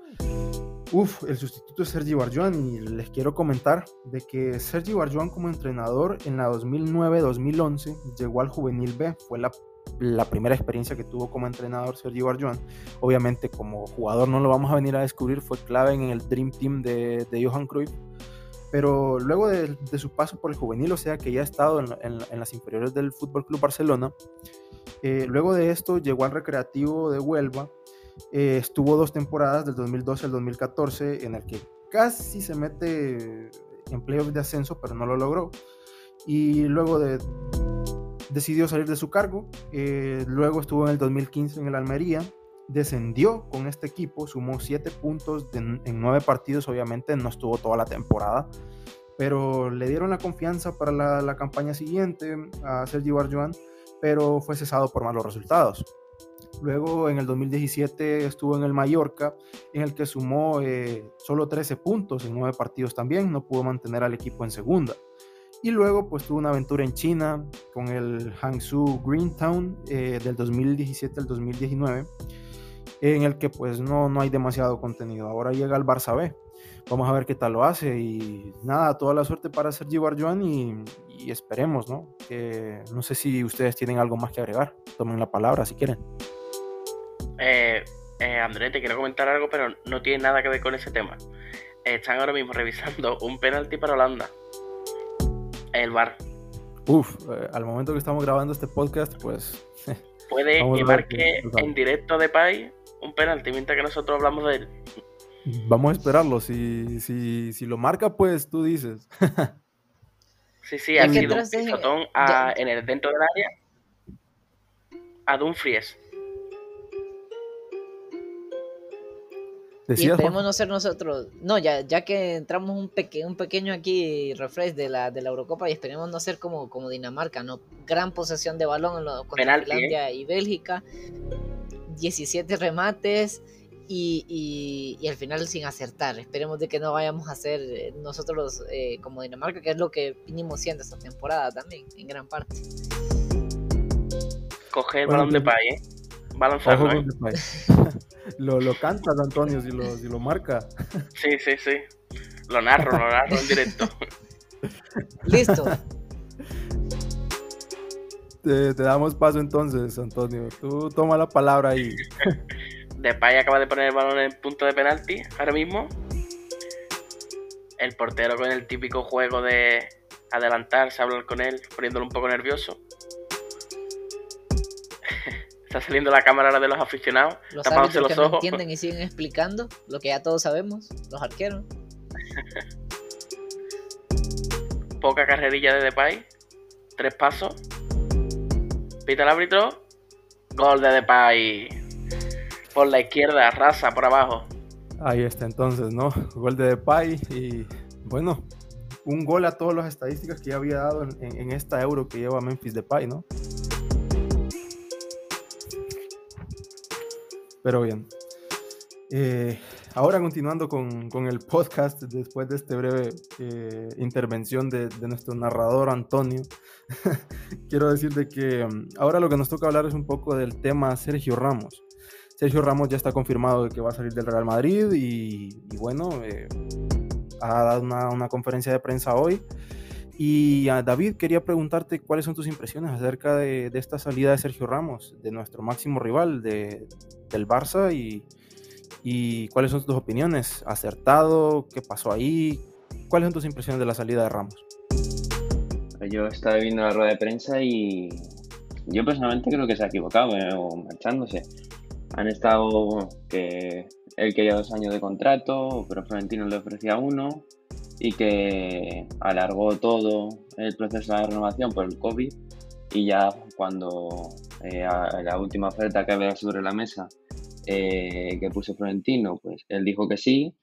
A: Uf, el sustituto es Sergi Barjuan y les quiero comentar de que Sergi Barjuan como entrenador en la 2009-2011 llegó al Juvenil B, fue la la primera experiencia que tuvo como entrenador Sergio Barjuan. Obviamente como jugador no lo vamos a venir a descubrir, fue clave en el Dream Team de, Johan Cruyff. Pero luego de, su paso por el juvenil, o sea que ya ha estado en, las inferiores del Fútbol Club Barcelona, eh, luego de esto llegó al Recreativo de Huelva, eh, estuvo dos temporadas del 2012 al 2014 en el que casi se mete en playoffs de ascenso, pero no lo logró. Y luego de decidió salir de su cargo, eh, luego estuvo en el 2015 en el Almería, descendió con este equipo, sumó 7 puntos en 9 partidos, obviamente no estuvo toda la temporada, pero le dieron la confianza para la, campaña siguiente a Sergio Barjuan, pero fue cesado por malos resultados. Luego en el 2017 estuvo en el Mallorca, en el que sumó eh, solo 13 puntos en 9 partidos también, no pudo mantener al equipo en segunda. Y luego pues tuvo una aventura en China con el Hangzhou Greentown eh, del 2017 al 2019, en el que pues no, no hay demasiado contenido. Ahora llega el Barça B. Vamos a ver qué tal lo hace y nada, toda la suerte para Sergi Barjuan y, y esperemos, ¿no? No sé si ustedes tienen algo más que agregar. Tomen la palabra si quieren.
C: Eh, eh, André, te quiero comentar algo, pero no tiene nada que ver con ese tema. Están ahora mismo revisando un penalti para Holanda el bar.
A: Uf, eh, al momento que estamos grabando este podcast, pues.
C: Puede que que en directo de Pai un penalti mientras que nosotros hablamos de él.
A: Vamos a esperarlo. Si, si, si lo marca, pues tú dices.
C: sí, sí, ha sido un pisotón en el, dentro del área a Dumfries.
D: Y esperemos no ser nosotros. No, ya, ya que entramos un, un pequeño aquí refresh de la, de la Eurocopa y esperemos no ser como, como Dinamarca, ¿no? Gran posesión de balón en lo, contra Finlandia ¿eh? y Bélgica. 17 remates y, y, al final sin acertar. Esperemos de que no vayamos a ser eh, nosotros eh, como Dinamarca, que es lo que vinimos siendo esta temporada también, en gran parte.
C: Coge el balón de pay, ¿eh? Balanzarlo, ¿eh?
A: lo, lo cantas, Antonio, si lo, si lo marca.
C: Sí, sí, sí. Lo narro, lo narro en directo.
D: Listo.
A: Te, damos paso entonces, Antonio. Tú toma la palabra ahí.
C: Depay acaba de poner el balón en el punto de penalti ahora mismo. El portero con el típico juego de adelantarse, hablar con él, poniéndolo un poco nervioso. Está saliendo la cámara de los aficionados,
D: los tapándose los ojos. entienden y siguen explicando lo que ya todos sabemos, los arqueros.
C: Poca carrerilla de Depay, tres pasos. Pita el árbitro, gol de Depay. Por la izquierda, raza por abajo.
A: Ahí está entonces, ¿no? Gol de Depay y bueno, un gol a todas las estadísticas que ya había dado en, en esta euro que lleva Memphis Depay, ¿no? Pero bien. Eh, ahora continuando con, con, el podcast, después de esta breve eh, intervención de, de, nuestro narrador Antonio, quiero decirte que um, ahora lo que nos toca hablar es un poco del tema Sergio Ramos. Sergio Ramos ya está confirmado de que va a salir del Real Madrid y, y bueno, eh, ha dado una, una, conferencia de prensa hoy. Y a David, quería preguntarte cuáles son tus impresiones acerca de, de esta salida de Sergio Ramos, de nuestro máximo rival de, del Barça y, y cuáles son tus opiniones. ¿Acertado? ¿Qué pasó ahí? ¿Cuáles son tus impresiones de la salida de Ramos?
B: Yo estaba viendo la rueda de prensa y yo personalmente creo que se ha equivocado eh, marchándose. Han estado que él quería dos años de contrato, pero Florentino le ofrecía uno y que alargó todo el proceso de renovación por el COVID y ya cuando eh, la última oferta que había sobre la mesa eh, que puso Florentino, pues él dijo que sí,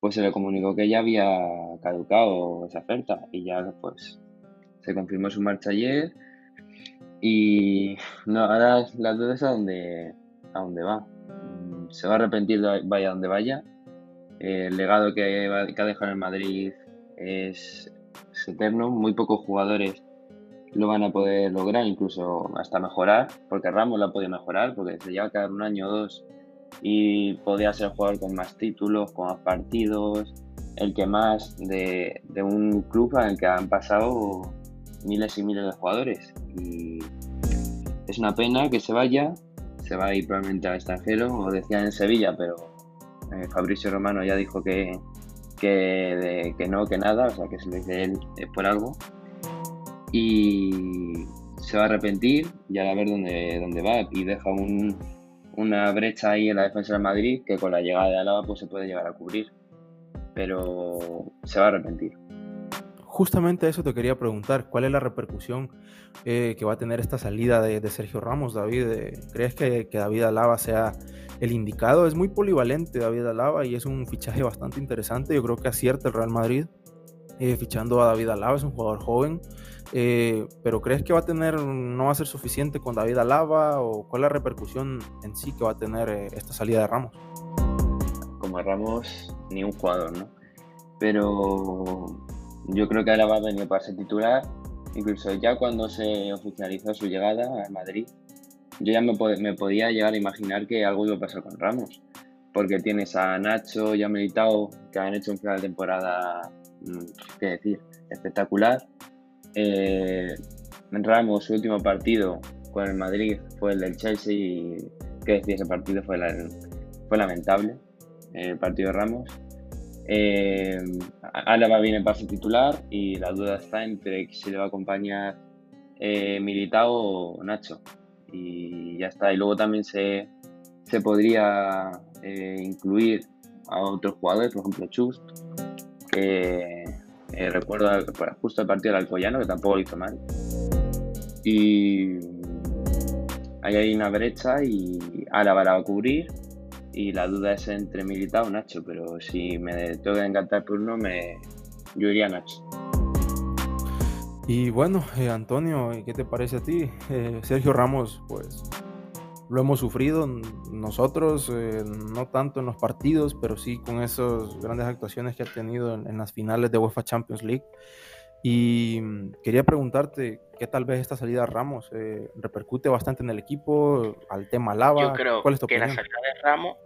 B: pues se le comunicó que ya había caducado esa oferta y ya pues se confirmó su marcha ayer y no, ahora las dudas a dónde, a dónde va. Mm, se va a arrepentir vaya donde vaya. El legado que, ha dejado en Madrid es, eterno. Muy pocos jugadores lo van a poder lograr, incluso hasta mejorar, porque Ramos lo ha podido mejorar, porque se lleva cada un año o dos y podía ser jugador con más títulos, con más partidos, el que más de, un club el que han pasado miles y miles de jugadores. Y es una pena que se vaya, se va a ir probablemente al extranjero, o decían en Sevilla, pero eh, Fabricio Romano ya dijo que, que, que no, que nada, o sea que se lo dice él es por algo. Y se va a arrepentir y a ver dónde, dónde va y deja un, una brecha ahí en la defensa de Madrid que con la llegada de Álava pues se puede llegar a cubrir. Pero se va a arrepentir.
A: Justamente eso te quería preguntar, ¿cuál es la repercusión eh, que va a tener esta salida de, de Sergio Ramos, David? Eh, ¿Crees que, que, David Alaba sea el indicado? Es muy polivalente David Alaba y es un fichaje bastante interesante. Yo creo que acierta el Real Madrid eh, fichando a David Alaba, es un jugador joven, eh, pero ¿crees que va a tener, no va a ser suficiente con David Alaba o cuál es la repercusión en sí que va a tener eh, esta salida de Ramos?
B: Como Ramos, ni un jugador, ¿no? Pero yo creo que Alaba va a venir para ser titular, incluso ya cuando se oficializó su llegada a Madrid, yo ya me, podía llegar a imaginar que algo iba a pasar con Ramos porque tienes a Nacho y a Militao que han hecho un final de temporada Mm, qué decir, espectacular. Eh, Ramos, su último partido con el Madrid fue el del Chelsea y qué decir, ese partido fue, fue lamentable, el partido de Ramos. Eh, Álava viene para su titular y la duda está entre si le va a acompañar eh, Militao o Nacho. Y ya está. Y luego también se, se podría eh, incluir a otros jugadores, por ejemplo Chust, que eh, recuerdo justo el partido del Alcoyano, que tampoco lo hizo mal. Y ahí hay una brecha y Álava la va a cubrir. Y la duda es entre Militao o Nacho, pero si me tengo que encantar por uno, me, yo iría a Nacho.
A: Y bueno, eh, Antonio, ¿qué te parece a ti? Eh, Sergio Ramos, pues lo hemos sufrido nosotros, eh, no tanto en los partidos, pero sí con esas grandes actuaciones que ha tenido en, en, las finales de UEFA Champions League. Y mm, quería preguntarte qué tal vez esta salida de Ramos eh, repercute bastante en el equipo, al tema Lava.
C: Yo creo
A: ¿Cuál es tu
C: que
A: opinión?
C: la salida de Ramos,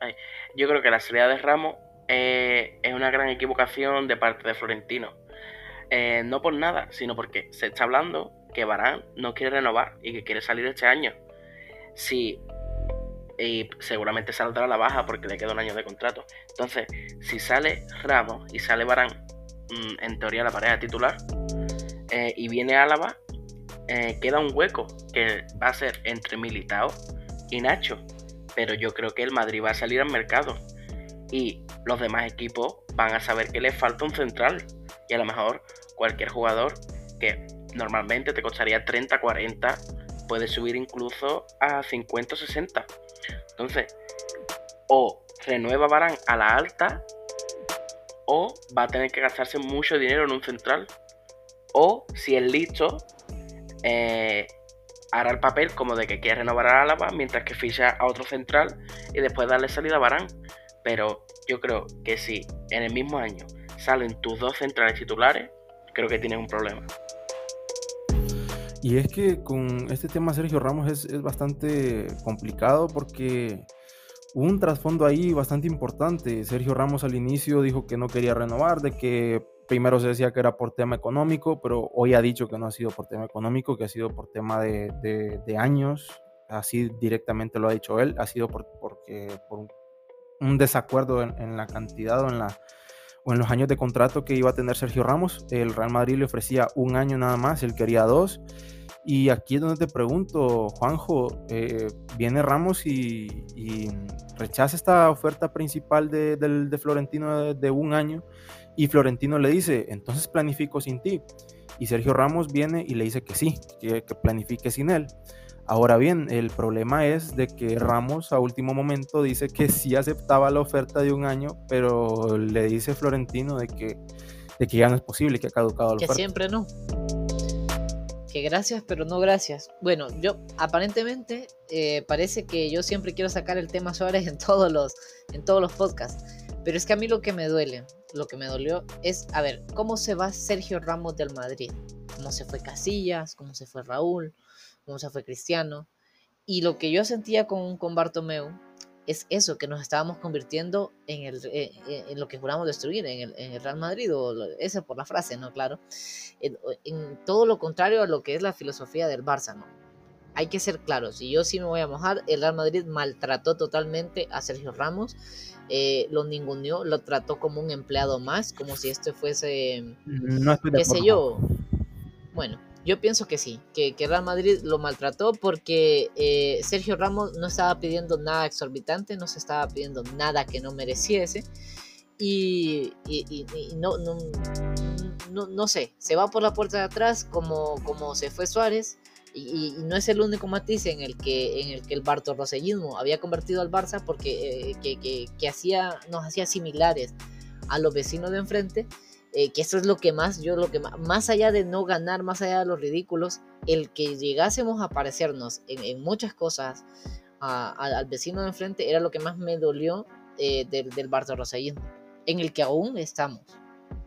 C: ay, yo creo que la salida de Ramos eh, es una gran equivocación de parte de Florentino. Eh, no por nada, sino porque se está hablando que Barán no quiere renovar y que quiere salir este año si y seguramente saldrá a la baja porque le queda un año de contrato. Entonces, si sale Ramos y sale Barán, mmm, en teoría la pareja titular, eh, y viene Álava, eh, queda un hueco que va a ser entre Militao y Nacho. Pero yo creo que el Madrid va a salir al mercado y los demás equipos van a saber que le falta un central. Y a lo mejor cualquier jugador que normalmente te costaría 30, 40 puede subir incluso a 50 o 60. Entonces, o renueva Barán a la alta, o va a tener que gastarse mucho dinero en un central, o si es listo, eh, hará el papel como de que quiere renovar a Álava mientras que ficha a otro central y después darle salida a Barán. Pero yo creo que si en el mismo año salen tus dos centrales titulares, creo que tienes un problema.
A: Y es que con este tema Sergio Ramos es, es bastante complicado porque hubo un trasfondo ahí bastante importante. Sergio Ramos al inicio dijo que no quería renovar, de que primero se decía que era por tema económico, pero hoy ha dicho que no ha sido por tema económico, que ha sido por tema de, de, de años. Así directamente lo ha dicho él, ha sido por, porque, por un, desacuerdo en, en, la cantidad o en, la, en los años de contrato que iba a tener Sergio Ramos. El Real Madrid le ofrecía un año nada más, él quería dos. Y aquí es donde te pregunto, Juanjo, eh, viene Ramos y, rechaza esta oferta principal de, Florentino de, un año y Florentino le dice, entonces planifico sin ti. Y Sergio Ramos viene y le dice que sí, que planifique sin él. Ahora bien, el problema es de que Ramos a último momento dice que sí aceptaba la oferta de un año, pero le dice Florentino de que, de que ya no es posible, que ha caducado la
D: que
A: oferta.
D: siempre no que gracias, pero no gracias. Bueno, yo aparentemente eh, parece que yo siempre quiero sacar el tema Suárez en todos los en todos los podcasts, pero es que a mí lo que me duele, lo que me dolió es, a ver, cómo se va Sergio Ramos del Madrid, cómo se fue Casillas, cómo se fue Raúl, se fue Cristiano, y lo que yo sentía con, con Bartomeu es eso, que nos estábamos convirtiendo en, el, en, en lo que juramos destruir, en el, en el, Real Madrid, o esa por la frase, ¿no? Claro. En, en, todo lo contrario a lo que es la filosofía del Barça, ¿no? Hay que ser claros, y yo sí me voy a mojar, el Real Madrid maltrató totalmente a Sergio Ramos, eh, lo ninguneó, lo trató como un empleado más, como si este fuese,
A: no
D: qué sé yo, bueno, yo pienso que sí, que, que, Real Madrid lo maltrató porque eh, Sergio Ramos no estaba pidiendo nada exorbitante, no se estaba pidiendo nada que no mereciese. Y, y, y, y no, no, no, no, sé, se va por la puerta de atrás como, como se fue Suárez. Y, no es el único matiz en el que, en el, que el había convertido al Barça porque eh, que, que, que hacía, nos hacía similares a los vecinos de enfrente eh, que eso es lo que más, yo lo que más, más allá de no ganar, más allá de los ridículos, el que llegásemos a parecernos en, en muchas cosas a, a, al vecino de enfrente era lo que más me dolió eh, del, del en el que aún estamos.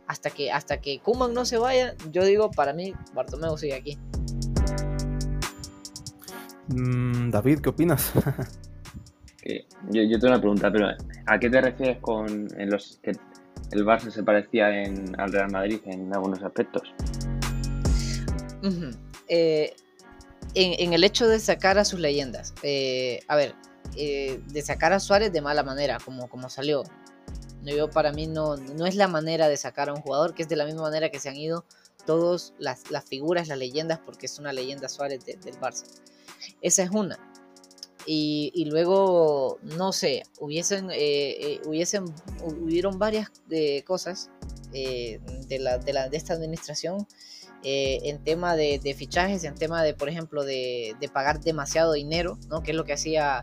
D: Hasta que, hasta que Kuman no se vaya, yo digo, para mí, Bartomeu sigue aquí.
A: Mm, David, ¿qué opinas?
B: yo, yo tengo una pregunta, pero ¿a qué te refieres con en los que el Barça se parecía en, al Real Madrid en algunos aspectos.
D: Eh, en, el hecho de sacar a sus leyendas. Eh, a ver, eh, de sacar a Suárez de mala manera, como, como salió. Yo, para mí no, no es la manera de sacar a un jugador, que es de la misma manera que se han ido todas las, figuras, las leyendas, porque es una leyenda Suárez de, del Barça. Esa es una. Y, luego, no sé, hubiesen, eh, eh, hubiesen hubieron varias eh, cosas de, la, de, la, de, esta administración en tema de, fichajes, en tema de, por ejemplo, de, pagar demasiado dinero, ¿no? que es lo que hacía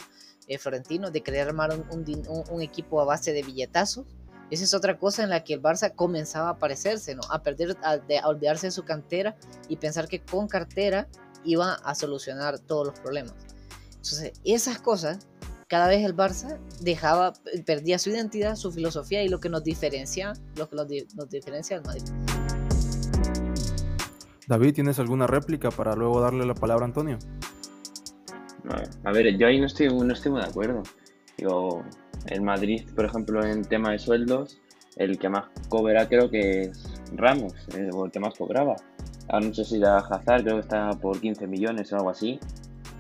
D: Florentino, de querer armar un, un, un, equipo a base de billetazos. Esa es otra cosa en la que el Barça comenzaba a parecerse, ¿no? a perder, a, a olvidarse de su cantera y pensar que con cartera iba a solucionar todos los problemas. Entonces, esas cosas, cada vez el Barça dejaba, perdía su identidad, su filosofía y lo que nos diferencia, lo que nos, nos diferencia del Madrid.
A: David, ¿tienes alguna réplica para luego darle la palabra a Antonio?
B: A ver, yo ahí no estoy, no estoy muy de acuerdo. Digo, el Madrid, por ejemplo, en tema de sueldos, el que más cobra creo que es Ramos, eh, o el que más cobraba. Ahora no sé si la Hazard, creo que está por 15 millones o algo así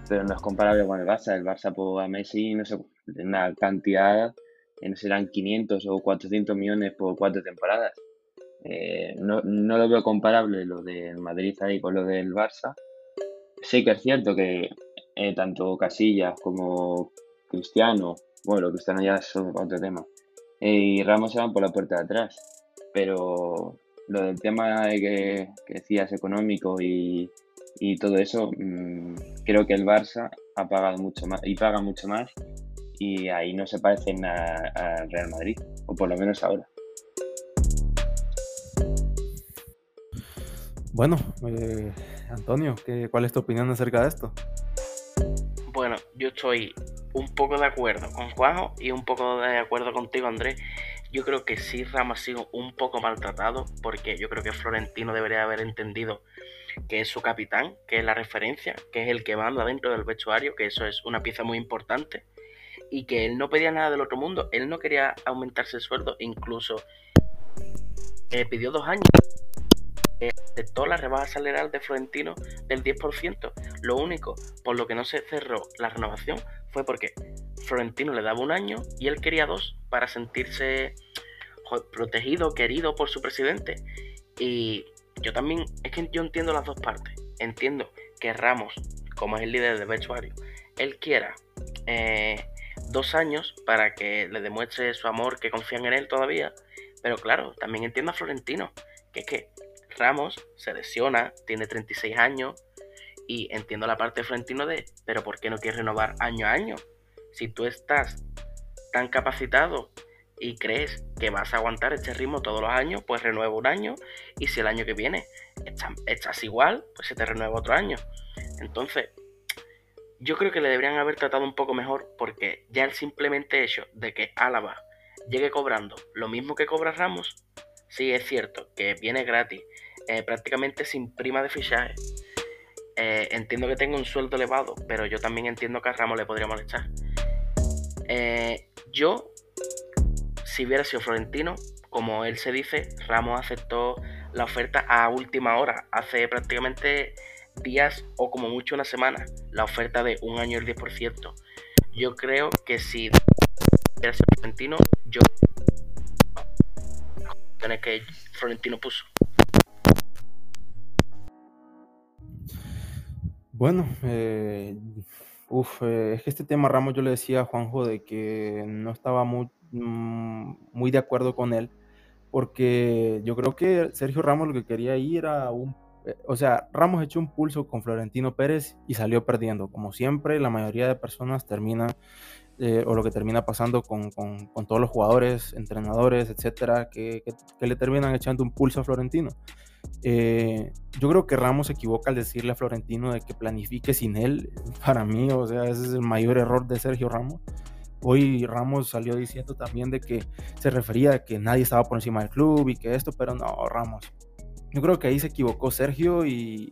B: pero no es comparable con el Barça. El Barça por a Messi, no sé, una cantidad, no serán 500 o 400 millones por cuatro temporadas. Eh, no, no, lo veo comparable lo del Madrid ahí con lo del Barça. Sí que es cierto que eh, tanto Casillas como Cristiano, bueno, Cristiano ya es otro tema, eh, y Ramos se van por la puerta de atrás. Pero lo del tema de que decías económico y, y todo eso, mmm, creo que el Barça ha pagado mucho más y paga mucho más y ahí no se parecen al Real Madrid, o por lo menos ahora.
A: Bueno, eh, Antonio, ¿qué, ¿cuál es tu opinión acerca de esto?
C: yo estoy un poco de acuerdo con Juanjo y un poco de acuerdo contigo, Andrés. Yo creo que sí Ramos ha sido un poco maltratado porque yo creo que Florentino debería haber entendido que es su capitán, que es la referencia, que es el que manda dentro del vestuario, que eso es una pieza muy importante y que él no pedía nada del otro mundo, él no quería aumentarse el sueldo, incluso eh, pidió dos años aceptó la rebaja salarial de Florentino del 10%. Lo único por lo que no se cerró la renovación fue porque Florentino le daba un año y él quería dos para sentirse protegido, querido por su presidente. Y yo también, es que yo entiendo las dos partes. Entiendo que Ramos, como es el líder del vestuario, él quiera eh, dos años para que le demuestre su amor, que confían en él todavía. Pero claro, también entiendo a Florentino, que es que Ramos se lesiona, tiene 36 años y entiendo la parte de Florentino de, pero ¿por qué no quieres renovar año a año? Si tú estás tan capacitado y crees que vas a aguantar este ritmo todos los años, pues renueva un año y si el año que viene estás, igual, pues se te renueva otro año. Entonces, yo creo que le deberían haber tratado un poco mejor porque ya el simplemente hecho de que Álava llegue cobrando lo mismo que cobra Ramos, sí es cierto que viene gratis eh, prácticamente sin prima de fichaje. Eh, entiendo que tengo un sueldo elevado, pero yo también entiendo que a Ramos le podría molestar. Eh, yo, si hubiera sido Florentino, como él se dice, Ramos aceptó la oferta a última hora, hace prácticamente días o como mucho una semana, la oferta de un año el 10%. Yo creo que si hubiera sido Florentino, yo que Florentino puso.
A: Bueno, eh, eh, es que este tema Ramos yo le decía a Juanjo de que no estaba muy, muy de acuerdo con él, porque yo creo que Sergio Ramos lo que quería ir era un... Eh, o sea, Ramos echó un pulso con Florentino Pérez y salió perdiendo. Como siempre, la mayoría de personas terminan o lo que termina pasando con, con, con, todos los jugadores, entrenadores, etcétera, que, que, le terminan echando un pulso a Florentino. Eh, yo creo que Ramos se equivoca al decirle a Florentino de que planifique sin él. Para mí, o sea, ese es el mayor error de Sergio Ramos. Hoy Ramos salió diciendo también de que se refería a que nadie estaba por encima del club y que esto, pero no, Ramos. Yo creo que ahí se equivocó Sergio y,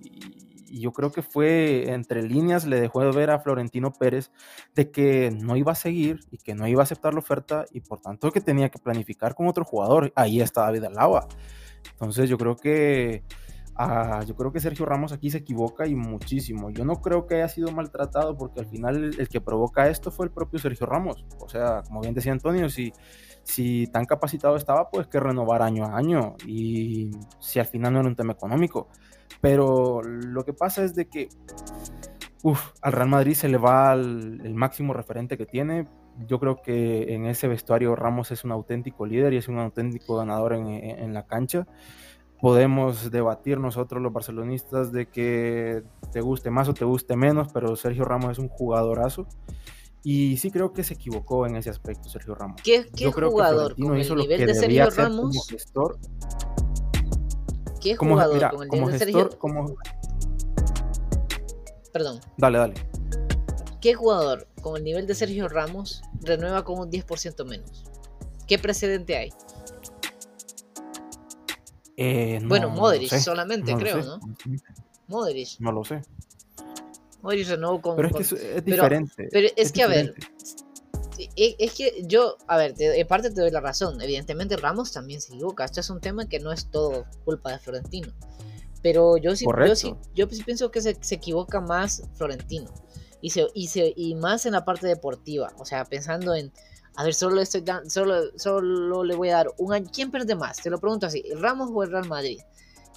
A: yo creo que fue entre líneas, le dejó de ver a Florentino Pérez de que no iba a seguir y que no iba a aceptar la oferta y por tanto que tenía que planificar con otro jugador. Ahí está David Alaba. Entonces yo creo que ah, yo creo que Sergio Ramos aquí se equivoca y muchísimo. Yo no creo que haya sido maltratado porque al final el, que provoca esto fue el propio Sergio Ramos. O sea, como bien decía Antonio, si, si tan capacitado estaba, pues que renovar año a año. Y si al final no era un tema económico. Pero lo que pasa es de que al Real Madrid se le va el máximo referente que tiene yo creo que en ese vestuario Ramos es un auténtico líder y es un auténtico ganador en, la cancha. Podemos debatir nosotros los barcelonistas de que te guste más o te guste menos, pero Sergio Ramos es un jugadorazo. Y sí creo que se equivocó en ese aspecto, Sergio Ramos.
D: ¿Qué, qué jugador con el nivel de Sergio Ramos?
A: gestor.
D: ¿Qué jugador con el nivel de Sergio? Perdón.
A: Dale, dale.
D: ¿Qué jugador con el nivel de Sergio Ramos renueva con un 10% menos? ¿Qué precedente hay?
A: Eh,
D: bueno, Modric solamente, creo, ¿no? Modric.
A: No lo sé.
D: Modric renovó con.
A: Pero es que es, diferente.
D: Pero, es, que, a ver. Es que yo, a ver, en parte te doy la razón. Evidentemente, Ramos también se equivoca. Esto es un tema que no es todo culpa de Florentino. Pero yo sí, yo sí, yo sí pienso que se, se equivoca más Florentino y, se, y, se, y más en la parte deportiva. O sea, pensando en, a ver, solo, estoy solo, solo le voy a dar un año. ¿Quién pierde más? Te lo pregunto así, ¿el Ramos o el Real Madrid?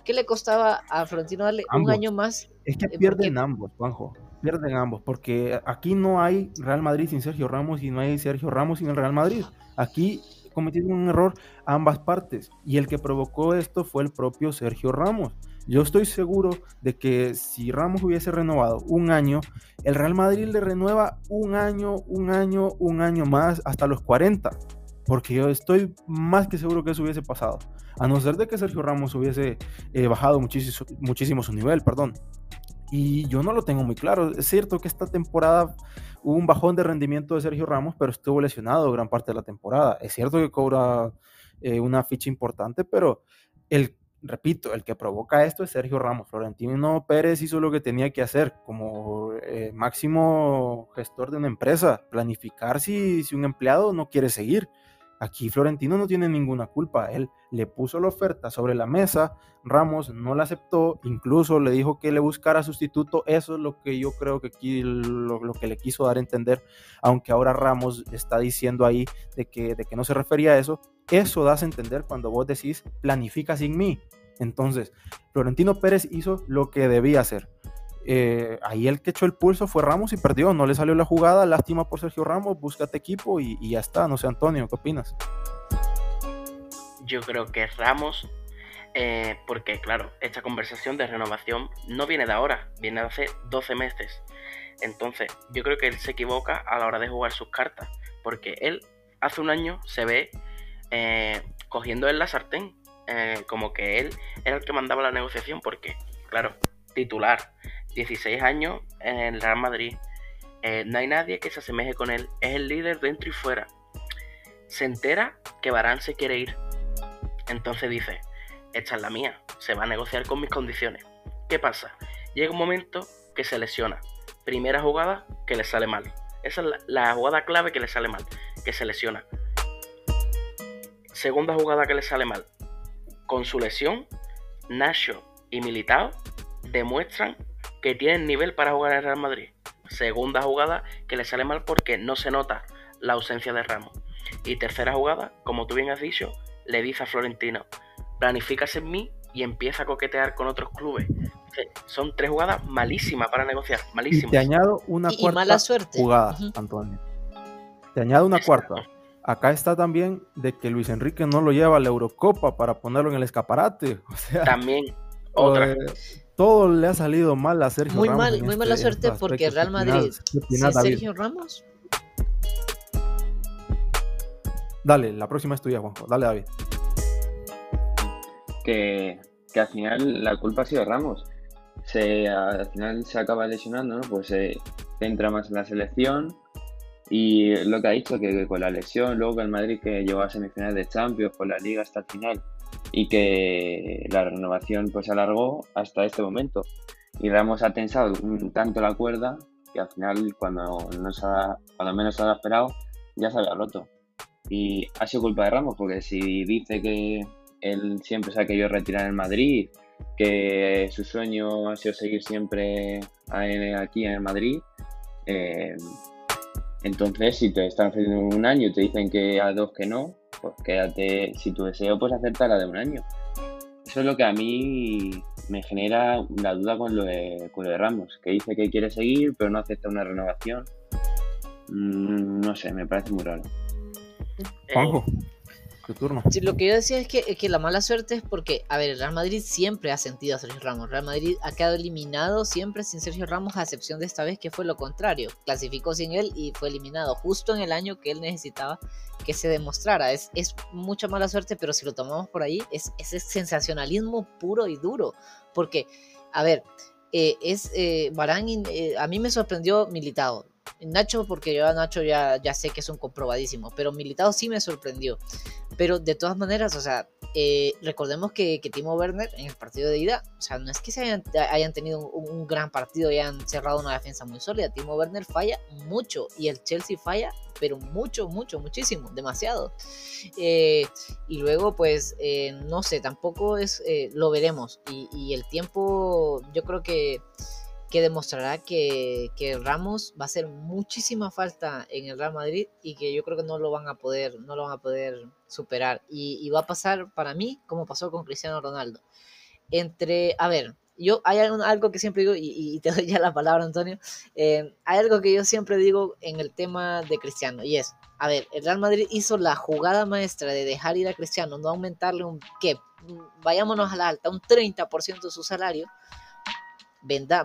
D: ¿Qué le costaba a Florentino darle un año más?
A: Es que eh, pierden ambos, Juanjo. Pierden ambos, porque aquí no hay Real Madrid sin Sergio Ramos y no hay Sergio Ramos sin el Real Madrid. Aquí cometieron un error ambas partes y el que provocó esto fue el propio Sergio Ramos. Yo estoy seguro de que si Ramos hubiese renovado un año, el Real Madrid le renueva un año, un año, un año más hasta los 40. Porque yo estoy más que seguro que eso hubiese pasado. A no ser de que Sergio Ramos hubiese eh, bajado muchísimo, muchísimo su nivel, perdón. Y yo no lo tengo muy claro. Es cierto que esta temporada hubo un bajón de rendimiento de Sergio Ramos, pero estuvo lesionado gran parte de la temporada. Es cierto que cobra eh, una ficha importante, pero el, repito, el que provoca esto es Sergio Ramos. Florentino Pérez hizo lo que tenía que hacer como eh, máximo gestor de una empresa, planificar si, si un empleado no quiere seguir. Aquí Florentino no tiene ninguna culpa. Él le puso la oferta sobre la mesa, Ramos no la aceptó, incluso le dijo que le buscara sustituto. Eso es lo que yo creo que lo, que le quiso dar a entender, aunque ahora Ramos está diciendo ahí de que, de que no se refería a eso. Eso das a entender cuando vos decís planifica sin mí. Entonces, Florentino Pérez hizo lo que debía hacer. Eh, ahí el que echó el pulso fue Ramos y perdió, no le salió la jugada, lástima por Sergio Ramos, búscate equipo y, ya está, no sé Antonio, ¿qué opinas?
C: Yo creo que Ramos, eh, porque claro, esta conversación de renovación no viene de ahora, viene de hace 12 meses. Entonces, yo creo que él se equivoca a la hora de jugar sus cartas, porque él hace un año se ve eh, cogiendo en la sartén, como que él era el que mandaba la negociación, porque, claro, titular, 16 años en el Real Madrid. Eh, no hay nadie que se asemeje con él. Es el líder dentro y fuera. Se entera que Barán se quiere ir. Entonces dice, esta es la mía. Se va a negociar con mis condiciones. ¿Qué pasa? Llega un momento que se lesiona. Primera jugada que le sale mal. Esa es la, jugada clave que le sale mal. Que se lesiona. Segunda jugada que le sale mal. Con su lesión, Nacho y Militao demuestran que tienen nivel para jugar en Real Madrid. Segunda jugada que le sale mal porque no se nota la ausencia de Ramos. Y tercera jugada, como tú bien has dicho, le dice a Florentino, planifícase en mí y empieza a coquetear con otros clubes. Son tres jugadas malísimas para negociar, malísimas.
A: te añado una cuarta mala suerte. jugada, Antonio. Te añado una cuarta. Acá está también de que Luis Enrique no lo lleva a la Eurocopa para ponerlo en el escaparate. O sea,
C: también otra
A: todo le ha salido mal a Sergio
D: muy
A: Ramos.
D: Mal, muy mala este suerte porque Real Madrid. Sergio Ramos.
A: Dale, la próxima es tuya, Juanjo. Dale, David.
B: Que, que al final la culpa ha sido Ramos. Se, al final se acaba lesionando, ¿no? Pues se entra más en la selección. Y lo que ha dicho, que, con la lesión, luego que el Madrid que llegó a semifinales de Champions, con la Liga hasta el final, y que la renovación pues se alargó hasta este momento. Y Ramos ha tensado tanto la cuerda que al final cuando, no se ha, cuando menos se ha esperado ya se había roto. Y ha sido culpa de Ramos porque si dice que él siempre se ha querido retirar en Madrid, que su sueño ha sido seguir siempre aquí en el Madrid, eh, entonces si te están ofreciendo un año y te dicen que a dos que no, pues quédate, si tu deseo, pues acepta la de un año. Eso es lo que a mí me genera la duda con lo de, con de Ramos, que dice que quiere seguir, pero no acepta una renovación. Mm, no sé, me parece muy raro.
A: Juanjo turno.
D: Sí, lo que yo decía es que, que, la mala suerte es porque, a ver, Real Madrid siempre ha sentido a Sergio Ramos. Real Madrid ha quedado eliminado siempre sin Sergio Ramos, a excepción de esta vez que fue lo contrario. Clasificó sin él y fue eliminado justo en el año que él necesitaba que se demostrara. Es, es mucha mala suerte, pero si lo tomamos por ahí, es, es sensacionalismo puro y duro. Porque, a ver, eh, es eh, Barán, eh, a mí me sorprendió Militado Nacho, porque yo a Nacho ya, ya sé que es un comprobadísimo, pero Militado sí me sorprendió. Pero de todas maneras, o sea, eh, recordemos que, Timo Werner en el partido de ida, o sea, no es que se hayan, hayan tenido un, gran partido y hayan cerrado una defensa muy sólida. Timo Werner falla mucho y el Chelsea falla, pero mucho, mucho, muchísimo, demasiado. Eh, y luego, pues, eh, no sé, tampoco es, lo veremos. y el tiempo, yo creo que que demostrará que, Ramos va a hacer muchísima falta en el Real Madrid y que yo creo que no lo van a poder, no lo van a poder superar. Y, va a pasar para mí como pasó con Cristiano Ronaldo. Entre, a ver, yo hay algo, que siempre digo, y, te doy ya la palabra, Antonio. Eh, hay algo que yo siempre digo en el tema de Cristiano, y es, a ver, el Real Madrid hizo la jugada maestra de dejar ir a Cristiano, no aumentarle un, que vayámonos a la alta, un 30% de su salario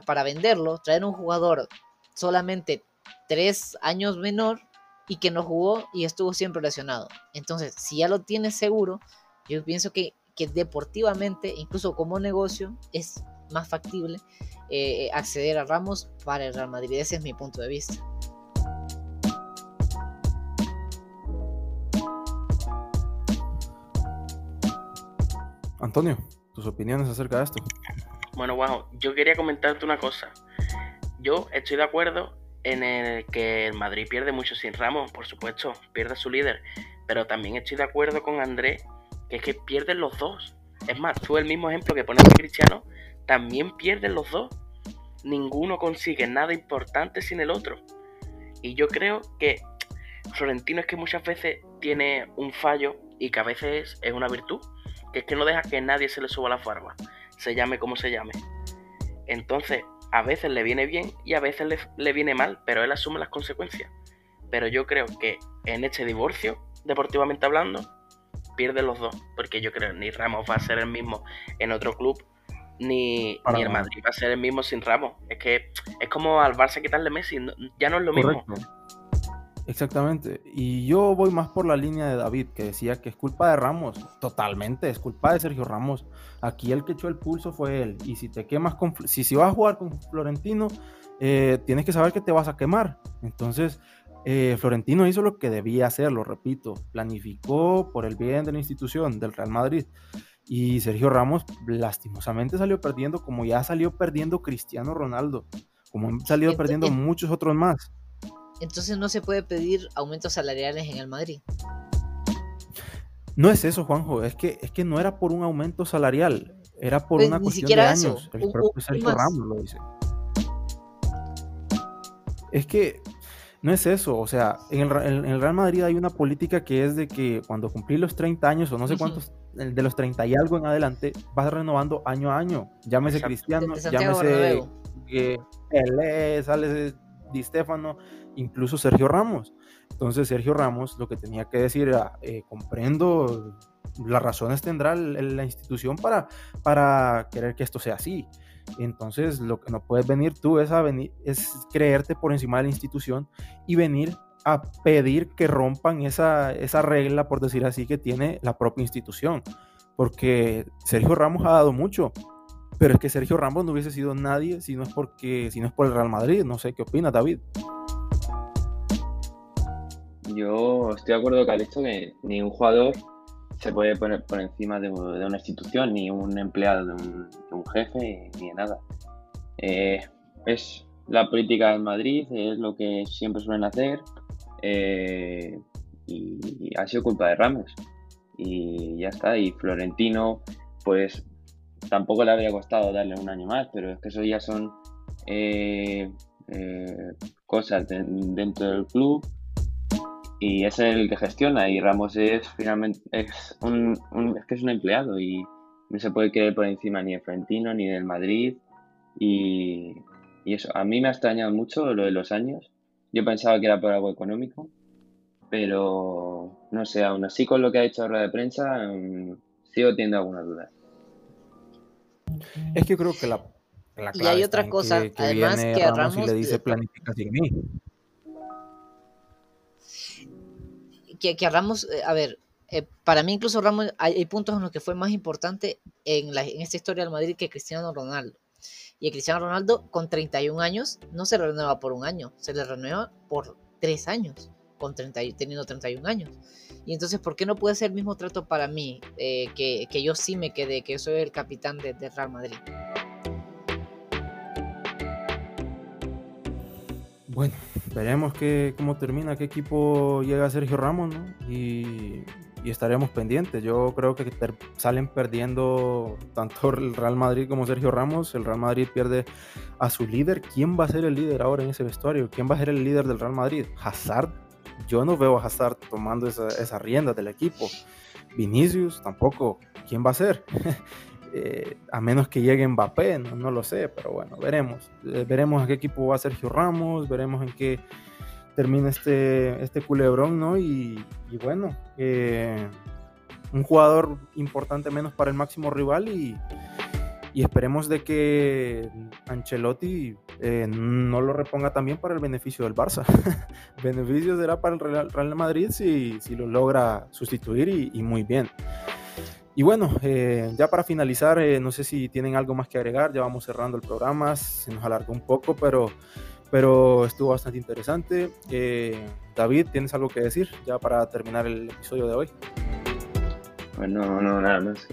D: para venderlo, traer un jugador solamente tres años menor y que no jugó y estuvo siempre lesionado. Entonces, si ya lo tienes seguro, yo pienso que, que deportivamente, incluso como negocio, es más factible eh, acceder a Ramos para el Real Madrid. Ese es mi punto de vista.
A: Antonio, tus opiniones acerca de esto.
C: Bueno, wow, yo quería comentarte una cosa. Yo estoy de acuerdo en el que el Madrid pierde mucho sin Ramos, por supuesto, pierde su líder, pero también estoy de acuerdo con André que es que pierden los dos. Es más, tú el mismo ejemplo que pones de Cristiano, también pierden los dos. Ninguno consigue nada importante sin el otro. Y yo creo que Florentino es que muchas veces tiene un fallo y que a veces es una virtud, que es que no deja que nadie se le suba la farma, se llame como se llame. Entonces, a veces le viene bien y a veces le, le viene mal, pero él asume las consecuencias. Pero yo creo que en este divorcio, deportivamente hablando, pierden los dos, porque yo creo ni Ramos va a ser el mismo en otro club, ni, ni el Madrid va a ser el mismo sin Ramos. Es que es como al Barça quitarle Messi, ya no es lo mismo.
A: Exactamente. Y yo voy más por la línea de David, que decía que es culpa de Ramos. Totalmente, es culpa de Sergio Ramos. Aquí el que echó el pulso fue él. Y si te quemas con. Si, si vas a jugar con Florentino, eh, tienes que saber que te vas a quemar. Entonces, eh, Florentino hizo lo que debía hacer, lo repito, planificó por el bien de la institución del Real Madrid. Y Sergio Ramos lastimosamente salió perdiendo, como ya salió perdiendo Cristiano Ronaldo, como han salido perdiendo muchos otros más.
D: Entonces no se puede pedir aumentos salariales en el Madrid.
A: No es eso, Juanjo, es que, es que no era por un aumento salarial, era por pues una cuestión de años. El propio Sergio Ramos lo dice. Es que no es eso, o sea, en el, Real Madrid hay una política que es de que cuando cumplís los 30 años o no sé cuántos, de los 30 y algo en adelante, vas renovando año a año. Llámese Cristiano, llámese que Pelé, sale Di Stefano, incluso Sergio Ramos. Entonces Sergio Ramos lo que tenía que decir era, eh, comprendo las razones tendrá la institución para, para querer que esto sea así. Entonces, lo que no puedes venir tú es, a venir, es creerte por encima de la institución y venir a pedir que rompan esa, esa regla, por decir así, que tiene la propia institución. Porque Sergio Ramos ha dado mucho, pero es que Sergio Ramos no hubiese sido nadie si no es, porque, si no es por el Real Madrid. No sé qué opina David.
B: Yo estoy de acuerdo dicho que ni un jugador se puede poner por encima de, una institución, ni un empleado de un, jefe, ni de nada. Eh, es la política del Madrid, es lo que siempre suelen hacer eh, y, ha sido culpa de Ramos. Y ya está, y Florentino, pues tampoco le habría costado darle un año más, pero es que eso ya son eh, cosas dentro del club. Y es el que gestiona y Ramos es finalmente es un, es que es un empleado y no se puede querer por encima ni de Florentino ni del Madrid y, eso. A mí me ha extrañado mucho lo de los años. Yo pensaba que era por algo económico pero no sé aún así con lo que ha hecho ahora de prensa mm, sigo teniendo alguna duda
A: es que yo creo que la,
D: la y hay otra cosa además que a Ramos,
A: le dice planifica sin mí
D: que, que Ramos, eh, a ver, eh, para mí incluso Ramos, hay, puntos en los que fue más importante en, la, en esta historia del Madrid que Cristiano Ronaldo. Y Cristiano Ronaldo con 31 años no se renueva por un año, se le renueva por 3 años, con 30, teniendo 31 años. Y entonces, ¿por qué no puede ser el mismo trato para mí? Eh, que, que, yo sí me quedé, que soy el capitán de, Real Madrid.
A: Bueno, veremos que, cómo termina, qué equipo llega Sergio Ramos, ¿no? Y, estaremos pendientes. Yo creo que salen perdiendo tanto el Real Madrid como Sergio Ramos. El Real Madrid pierde a su líder. ¿Quién va a ser el líder ahora en ese vestuario? ¿Quién va a ser el líder del Real Madrid? Hazard. Yo no veo a Hazard tomando esa, esa rienda del equipo. Vinicius tampoco. ¿Quién va a ser? Eh, a menos que llegue Mbappé, no, lo sé, pero bueno, veremos. Eh, veremos a qué equipo va Sergio Ramos, veremos en qué termina este, este culebrón, ¿no? Y, bueno, eh, un jugador importante menos para el máximo rival y, esperemos de que Ancelotti no lo reponga también para el beneficio del Barça. beneficio será para el Real, Madrid si, si, lo logra sustituir y muy bien. Y bueno, eh, ya para finalizar, eh, no sé si tienen algo más que agregar, ya vamos cerrando el programa, se nos alargó un poco, pero, pero estuvo bastante interesante. Eh, David, ¿tienes algo que decir ya para terminar el episodio de hoy?
B: Pues no, no, nada más.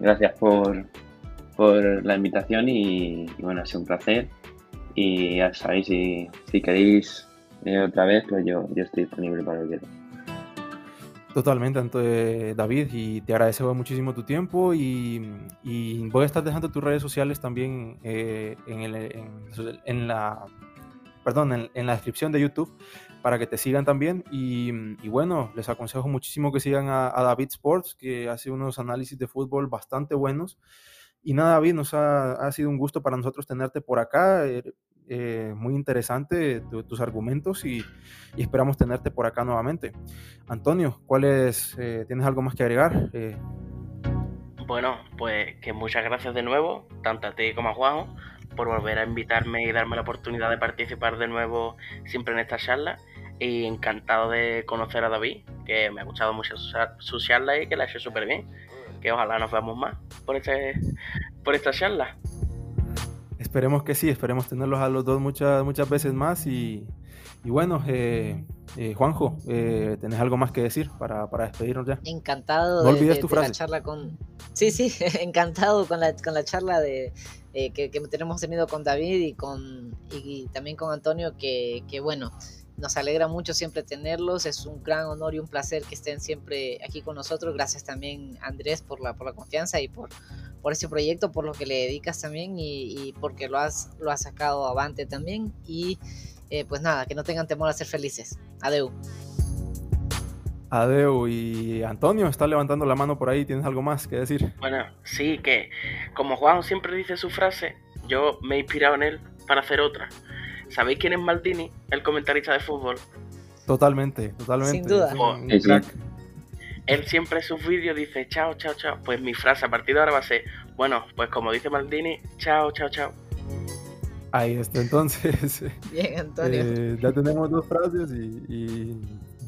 B: gracias por, por la invitación y, bueno, ha sido un placer. Y ya sabéis, si, si queréis otra vez, pues yo, yo estoy disponible para lo que
A: Totalmente, eh, David, y te agradezco muchísimo tu tiempo y, voy a estar dejando tus redes sociales también eh, en, la, perdón, en, la descripción de YouTube para que te sigan también y, bueno, les aconsejo muchísimo que sigan a, David Sports, que hace unos análisis de fútbol bastante buenos. Y nada, David, nos ha, ha sido un gusto para nosotros tenerte por acá. Er, eh, muy interesante tus argumentos y, esperamos tenerte por acá nuevamente. Antonio, ¿cuáles eh, tienes algo más que agregar? Eh,
C: bueno, pues que muchas gracias de nuevo, tanto a ti como a Juanjo, por volver a invitarme y darme la oportunidad de participar de nuevo siempre en esta charla. Y encantado de conocer a David, que me ha gustado mucho su, charla y que la ha hecho súper bien. Que ojalá nos veamos más por, este, por esta charla.
A: Esperemos que sí, esperemos tenerlos a los dos muchas, muchas veces más. Y, bueno, eh, eh, Juanjo, eh, ¿tenés algo más que decir para, para despedirnos ya?
D: Encantado de, la charla con... Sí, sí, encantado con la, con la charla de, que, que, tenemos tenido con David y, con, y, también con Antonio, que, que bueno nos alegra mucho siempre tenerlos, es un gran honor y un placer que estén siempre aquí con nosotros. Gracias también Andrés por la, por la confianza y por, por ese proyecto, por lo que le dedicas también y, porque lo has, lo has sacado avante también. Y eh, pues nada, que no tengan temor a ser felices. Adeu.
A: Adeu y Antonio está levantando la mano por ahí, ¿tienes algo más que decir?
C: Bueno, sí, que como Juan siempre dice su frase, yo me he inspirado en él para hacer otra. ¿Sabéis quién es Maldini, el comentarista de fútbol?
A: Totalmente, totalmente.
D: Sin duda.
C: Él siempre en sus vídeos dice chao, chao, chao. Pues mi frase a partir de ahora va a ser, bueno, pues como dice Maldini, chao, chao, chao.
A: Ahí está, entonces.
D: Bien, Antonio.
A: Eh, ya tenemos dos frases y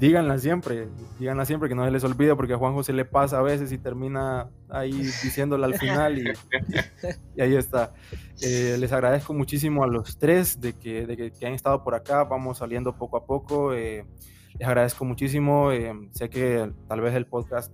A: díganla siempre, díganla siempre que no se les olvide porque a Juanjo se le pasa a veces y termina ahí diciéndola al final y, ahí está. Eh, les agradezco muchísimo a los tres de que, de que, han estado por acá, vamos saliendo poco a poco. Eh, les agradezco muchísimo, eh, sé que tal vez el podcast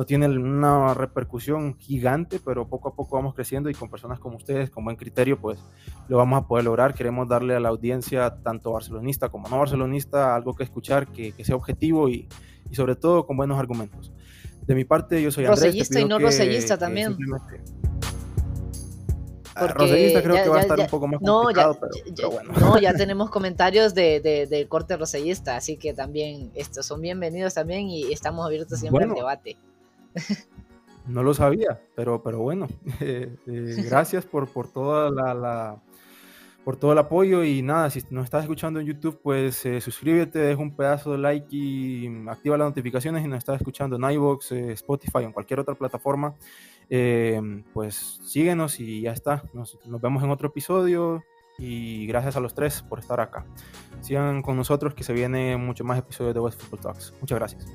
A: no tiene una repercusión gigante, pero poco a poco vamos creciendo y con personas como ustedes, con buen criterio, pues lo vamos a poder lograr. Queremos darle a la audiencia, tanto barcelonista como no barcelonista, algo que escuchar, que, sea objetivo y, y, sobre todo con buenos argumentos. De mi parte, yo soy Andrés.
D: Rosellista y no rosellista también.
A: Ah, rosellista creo que va a estar un poco más complicado, pero, bueno.
D: No, ya tenemos comentarios de, de, corte rosellista, así que también estos son bienvenidos también y estamos abiertos siempre al debate.
A: No lo sabía, pero, pero bueno, eh, eh, gracias por, por, toda la, por todo el apoyo y nada, si nos estás escuchando en YouTube, pues eh, suscríbete, deja un pedazo de like y activa las notificaciones y nos estás escuchando en iVoox, Spotify o en cualquier otra plataforma, pues síguenos y ya está, nos, nos vemos en otro episodio y gracias a los tres por estar acá. Sigan con nosotros que se vienen mucho más episodios de West Football Talks. Muchas gracias.